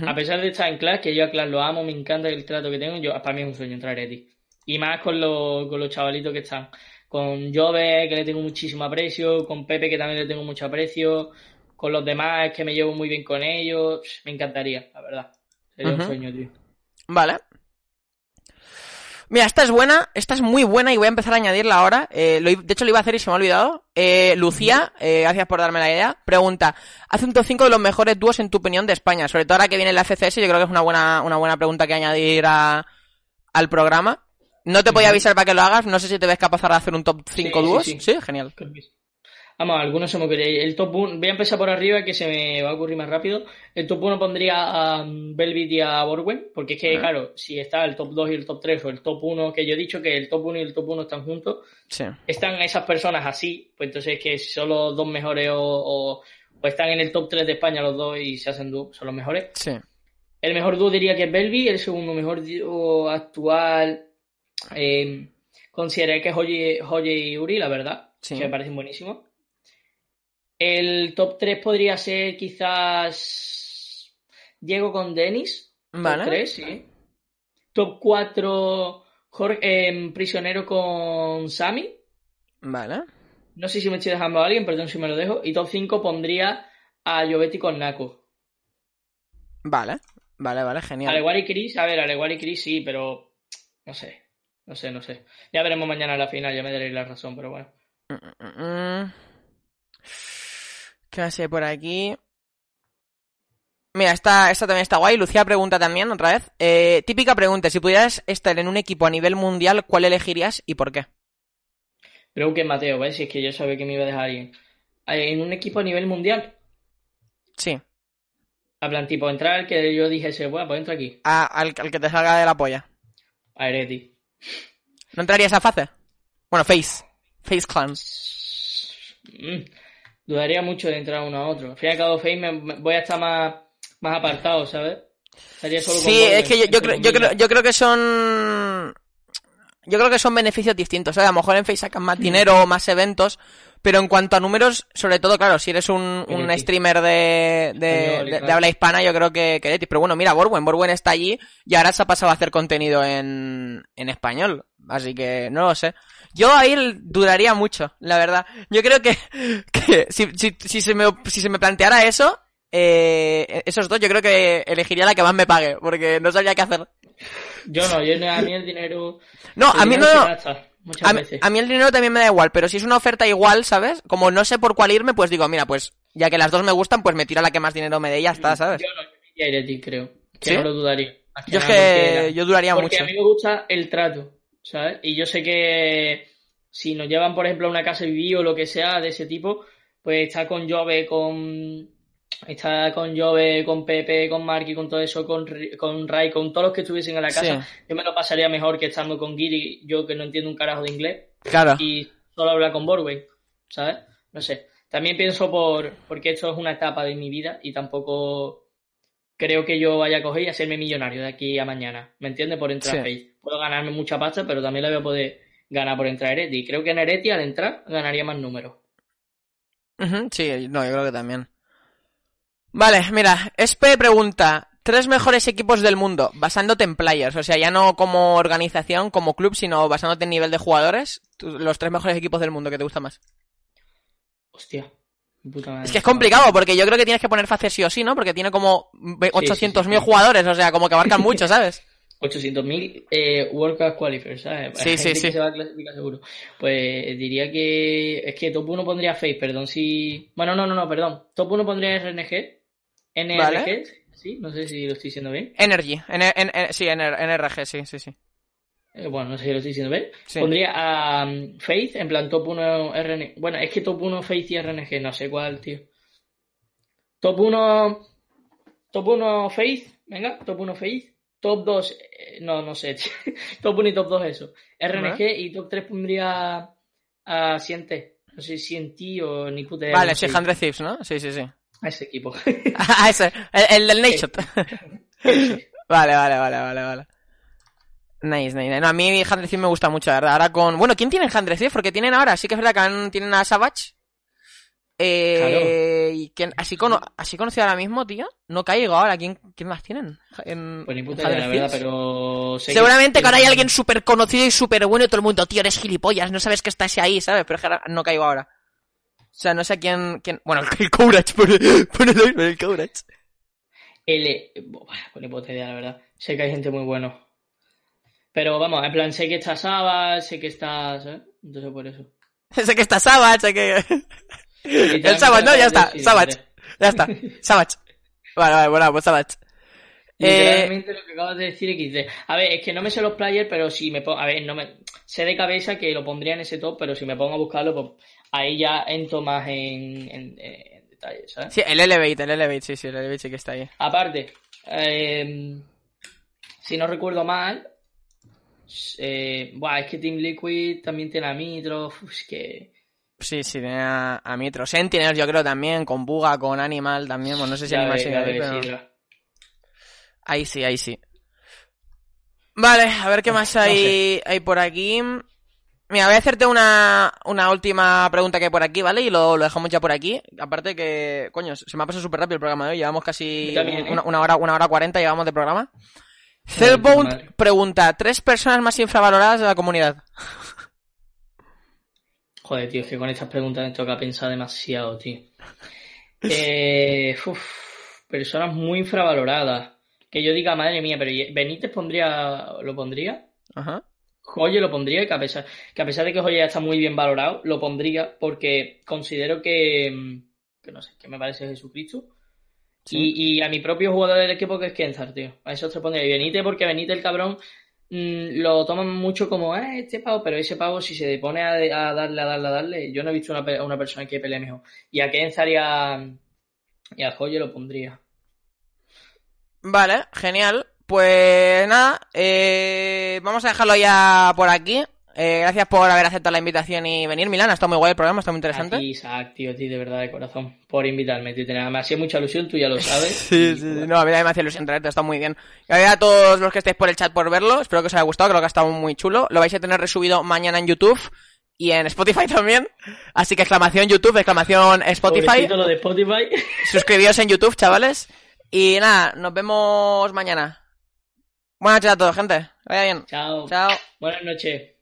A pesar de estar en clase, que yo a clase lo amo, me encanta el trato que tengo, yo para mí es un sueño entrar a Eti. Y más con, los con los chavalitos que están. Con Jove, que le tengo muchísimo aprecio, con Pepe, que también le tengo mucho aprecio, con los demás, que me llevo muy bien con ellos. Me encantaría, la verdad. Sería un sueño, tío. Vale. Mira, esta es buena, esta es muy buena y voy a empezar a añadirla ahora. Eh, lo de hecho, lo iba a hacer y se me ha olvidado. Eh, Lucía, eh, gracias por darme la idea. Pregunta, haz un top 5 de los mejores dúos en tu opinión de España. Sobre todo ahora que viene la FCS, yo creo que es una buena, una buena pregunta que añadir a- al programa. No te podía Ujú. avisar para que lo hagas, no sé si te ves capaz ahora de hacer un top 5 sí, dúos. sí. sí, genial. Vamos, algunos se me ocurriría. El top 1, voy a empezar por arriba que se me va a ocurrir más rápido. El top 1 pondría a um, Velvet y a Borwen, porque es que, claro, si está el top 2 y el top 3 o el top 1, que yo he dicho que el top 1 y el top 1 están juntos, Sí. están esas personas así, pues entonces que si son los dos mejores o, o, o están en el top 3 de España los dos y se hacen dúo, son los mejores. Sí. El mejor dúo diría que es Belvi, el segundo mejor dúo actual eh, consideré que Joye, Joye y Uri, la verdad, Sí. que me parecen buenísimos. El top 3 podría ser quizás Diego con Denis. Vale. Top 3, sí. Top 4 Jorge, eh, Prisionero con Sami. Vale. No sé si me estoy dejando a alguien, perdón si me lo dejo. Y top 5 pondría a Jovetti con Naco. Vale. Vale, vale, genial. Aleguar y Chris, a ver, Aleguar y Chris sí, pero no sé. No sé, no sé. Ya veremos mañana la final, ya me daréis la razón, pero bueno. Mm, mm, mm. ¿Qué hay por aquí? Mira, esta, esta también está guay. Lucía pregunta también, otra vez. Eh, típica pregunta, si pudieras estar en un equipo a nivel mundial, ¿cuál elegirías y por qué? Creo que Mateo, ¿ves? Si es que yo sabía que me iba a dejar alguien. Eh, En un equipo a nivel mundial, Sí, a plan tipo entrar, que yo dijese, bueno, pues entra aquí. a- al, al que te salga de la polla. A Ereti. ¿No entrarías a Face? Bueno, Face. Face Clan. Mm, dudaría mucho de entrar uno a otro. Al fin y al cabo, Face me, me- voy a estar más, más apartado, ¿sabes? Estaría solo Sí, es que yo, creo, yo, creo, yo creo que son... Yo creo que son beneficios distintos. ¿eh? A lo mejor en Face sacan más dinero o más eventos, pero en cuanto a números, sobre todo, claro, si eres un, un streamer de, de, Español de- de habla hispana, yo creo que, que. Pero bueno, mira, Borwen, Borwen está allí y ahora se ha pasado a hacer contenido en, en español. Así que no lo sé. Yo ahí dudaría mucho, la verdad. Yo creo que, que si, si, si, se me, si se me planteara eso, eh, esos dos, yo creo que elegiría la que más me pague, porque no sabría qué hacer. Yo no, yo no, a mí el dinero. No, el a mí no. Muchas A mí, veces. a mí el dinero también me da igual, pero si es una oferta igual, ¿sabes? Como no sé por cuál irme, pues digo, mira, pues ya que las dos me gustan, pues me tiro a la que más dinero me dé y ya está, ¿sabes? Yo no, yo iría Ereti, creo. Que ¿Sí? no lo dudaría. Yo es que porque- yo duraría Porque mucho. a mí me gusta el trato, ¿sabes? Y yo sé que si nos llevan, por ejemplo, a una casa de vivir o lo que sea de ese tipo, pues estar con Jove, con, está con Jove, con Pepe, con Marky, con todo eso, con, con Ray, con todos los que estuviesen en la casa, Sí. yo me lo pasaría mejor que estando con Giri, yo que no entiendo un carajo de inglés, Claro. y solo hablar con Borway, ¿sabes? No sé. También pienso por porque esto es una etapa de mi vida y tampoco creo que yo vaya a coger y hacerme millonario de aquí a mañana. ¿Me entiendes? Por entrar Sí. a Face. Puedo ganarme mucha pasta, pero también la voy a poder ganar por entrar a Ereti. Y creo que en Ereti al entrar ganaría más números. Sí, no, yo creo que también. Vale, mira, Espe pregunta, tres mejores equipos del mundo, basándote en players, o sea, ya no como organización, como club, sino basándote en nivel de jugadores, los tres mejores equipos del mundo que te gustan más. Hostia. Puta madre. Es que es complicado, porque yo creo que tienes que poner fácil sí o sí, ¿no? Porque tiene como ve- Sí, sí, 800.000 sí. jugadores, o sea, como que abarcan mucho, ¿sabes? 800.000 eh, World Cup Qualifiers, ¿sabes? Sí, sí, sí. que se va a clasificar seguro. Pues diría que. Es que top 1 pondría Face, perdón si. Bueno, no, no, no, perdón. Top 1 pondría RNG. NRG, Vale. sí, no sé si lo estoy diciendo bien. Energy, N- N- N- sí, NR NRG, sí, sí, sí. Eh, bueno, no sé si lo estoy diciendo bien. Sí. Pondría a um, Faith, en plan top 1 RNG. Bueno, es que top 1 Faith y RNG, no sé cuál, tío. Top 1. Top 1 Faith, venga, top 1 Faith. Top 2, eh, no, no sé, tío. top 1 y top 2 eso. RNG y top 3 pondría a Siente. No sé si Sienti o ni puta idea Vale, cómo sí, dice. 100 Thieves, ¿no? Sí, sí, sí. A ese equipo. Ah, ese, el, el del. Ese. Vale, vale, vale, vale, vale. Nice, nice. No, a mí 100 Thieves me gusta mucho, la verdad. Ahora con... Bueno, ¿quién tiene 100 Thieves? Porque tienen ahora, sí que es verdad que han- tienen a Savage. Eh... Y quién- así, cono... así conocido ahora mismo, tío. No caigo ahora. ¿Quién, quién más tienen? En... Pues ni puta idea, la 100 verdad, pero. que- Seguramente que ahora hay alguien súper conocido y súper bueno y todo el mundo, tío, eres gilipollas, no sabes que estás ahí, ¿sabes? Pero que no caigo ahora. O sea, no sé quién... quién... Bueno, el Courage, pon pon el, el Courage. L. Buah, Pues ni puta idea, la verdad. Sé que hay gente muy buena. Pero vamos, en plan, sé que está Saba, sé que está. ¿sabes? Entonces por eso. sé que está Savage, sé que... El Savage, no, ya está, hombre. Ya está, Savage. Vale, vale, bueno, pues Savage. Eh, Literalmente lo que acabas de decir XD. A ver, es que no me sé los players, pero si me pongo. A ver, no me. Sé de cabeza que lo pondría en ese top, pero si me pongo a buscarlo, pues ahí ya entro más en, en, en detalle, ¿sabes? sí, el Elevate, el Elevate, sí, sí, el Elevate sí que está ahí. Aparte, eh, si no recuerdo mal, eh, buah, es que Team Liquid también tiene a Mitro, es que... Sí, sí, tiene a, a Mitro. Sentinels yo creo también, con Buga, con Animal también, bueno, no sé si ya Animal sigue ahí, pero... Sidra. Ahí sí, ahí sí. Vale, a ver qué más No hay, hay por aquí. Mira, voy a hacerte una, una última pregunta que hay por aquí, ¿vale? Y lo, lo dejamos ya por aquí. Aparte que, coño, se me ha pasado súper rápido el programa de hoy. Llevamos casi también, ¿eh? una, una hora, una hora cuarenta llevamos de programa. Cellbound pregunta, tres personas más infravaloradas de la comunidad. Joder, tío, es que con estas preguntas me toca pensar demasiado, tío. Eh, uf, personas muy infravaloradas. Que yo diga, madre mía, pero ¿y- Benítez pondría, lo pondría. Ajá. Joye lo pondría, que a pesar, que a pesar de que Joye ya está muy bien valorado, lo pondría porque considero que, mm, que no sé, que me parece Jesucristo. Sí. Y, y a mi propio jugador del equipo que es Kenzar, tío. A eso te pondría. Y Benítez, porque Benítez el cabrón mm, lo toman mucho como, eh, este pavo, pero ese pavo si se pone a, a darle, a darle, a darle, yo no he visto una, una persona que pelee mejor. Y a Kenzar y a, y a Joye lo pondría. Vale, genial. Pues nada, eh, vamos a dejarlo ya por aquí. Eh, gracias por haber aceptado la invitación y venir, Milán. Ha estado muy guay el programa, está muy interesante. A ti, Isaac, tío, de verdad de corazón, por invitarme, tío. Me hacía mucha ilusión, tú ya lo sabes. Sí, Y, sí, no, a mí también me hace ilusión traerte, está muy bien. Y a todos los que estéis por el chat por verlo, espero que os haya gustado, creo que ha estado muy chulo. Lo vais a tener resubido mañana en YouTube y en Spotify también. Así que exclamación YouTube, exclamación Spotify. lo de Spotify. Suscribíos en YouTube, chavales. Y nada, nos vemos mañana. Buenas noches a todos, gente. Vaya bien. Chao. Chao. Buenas noches.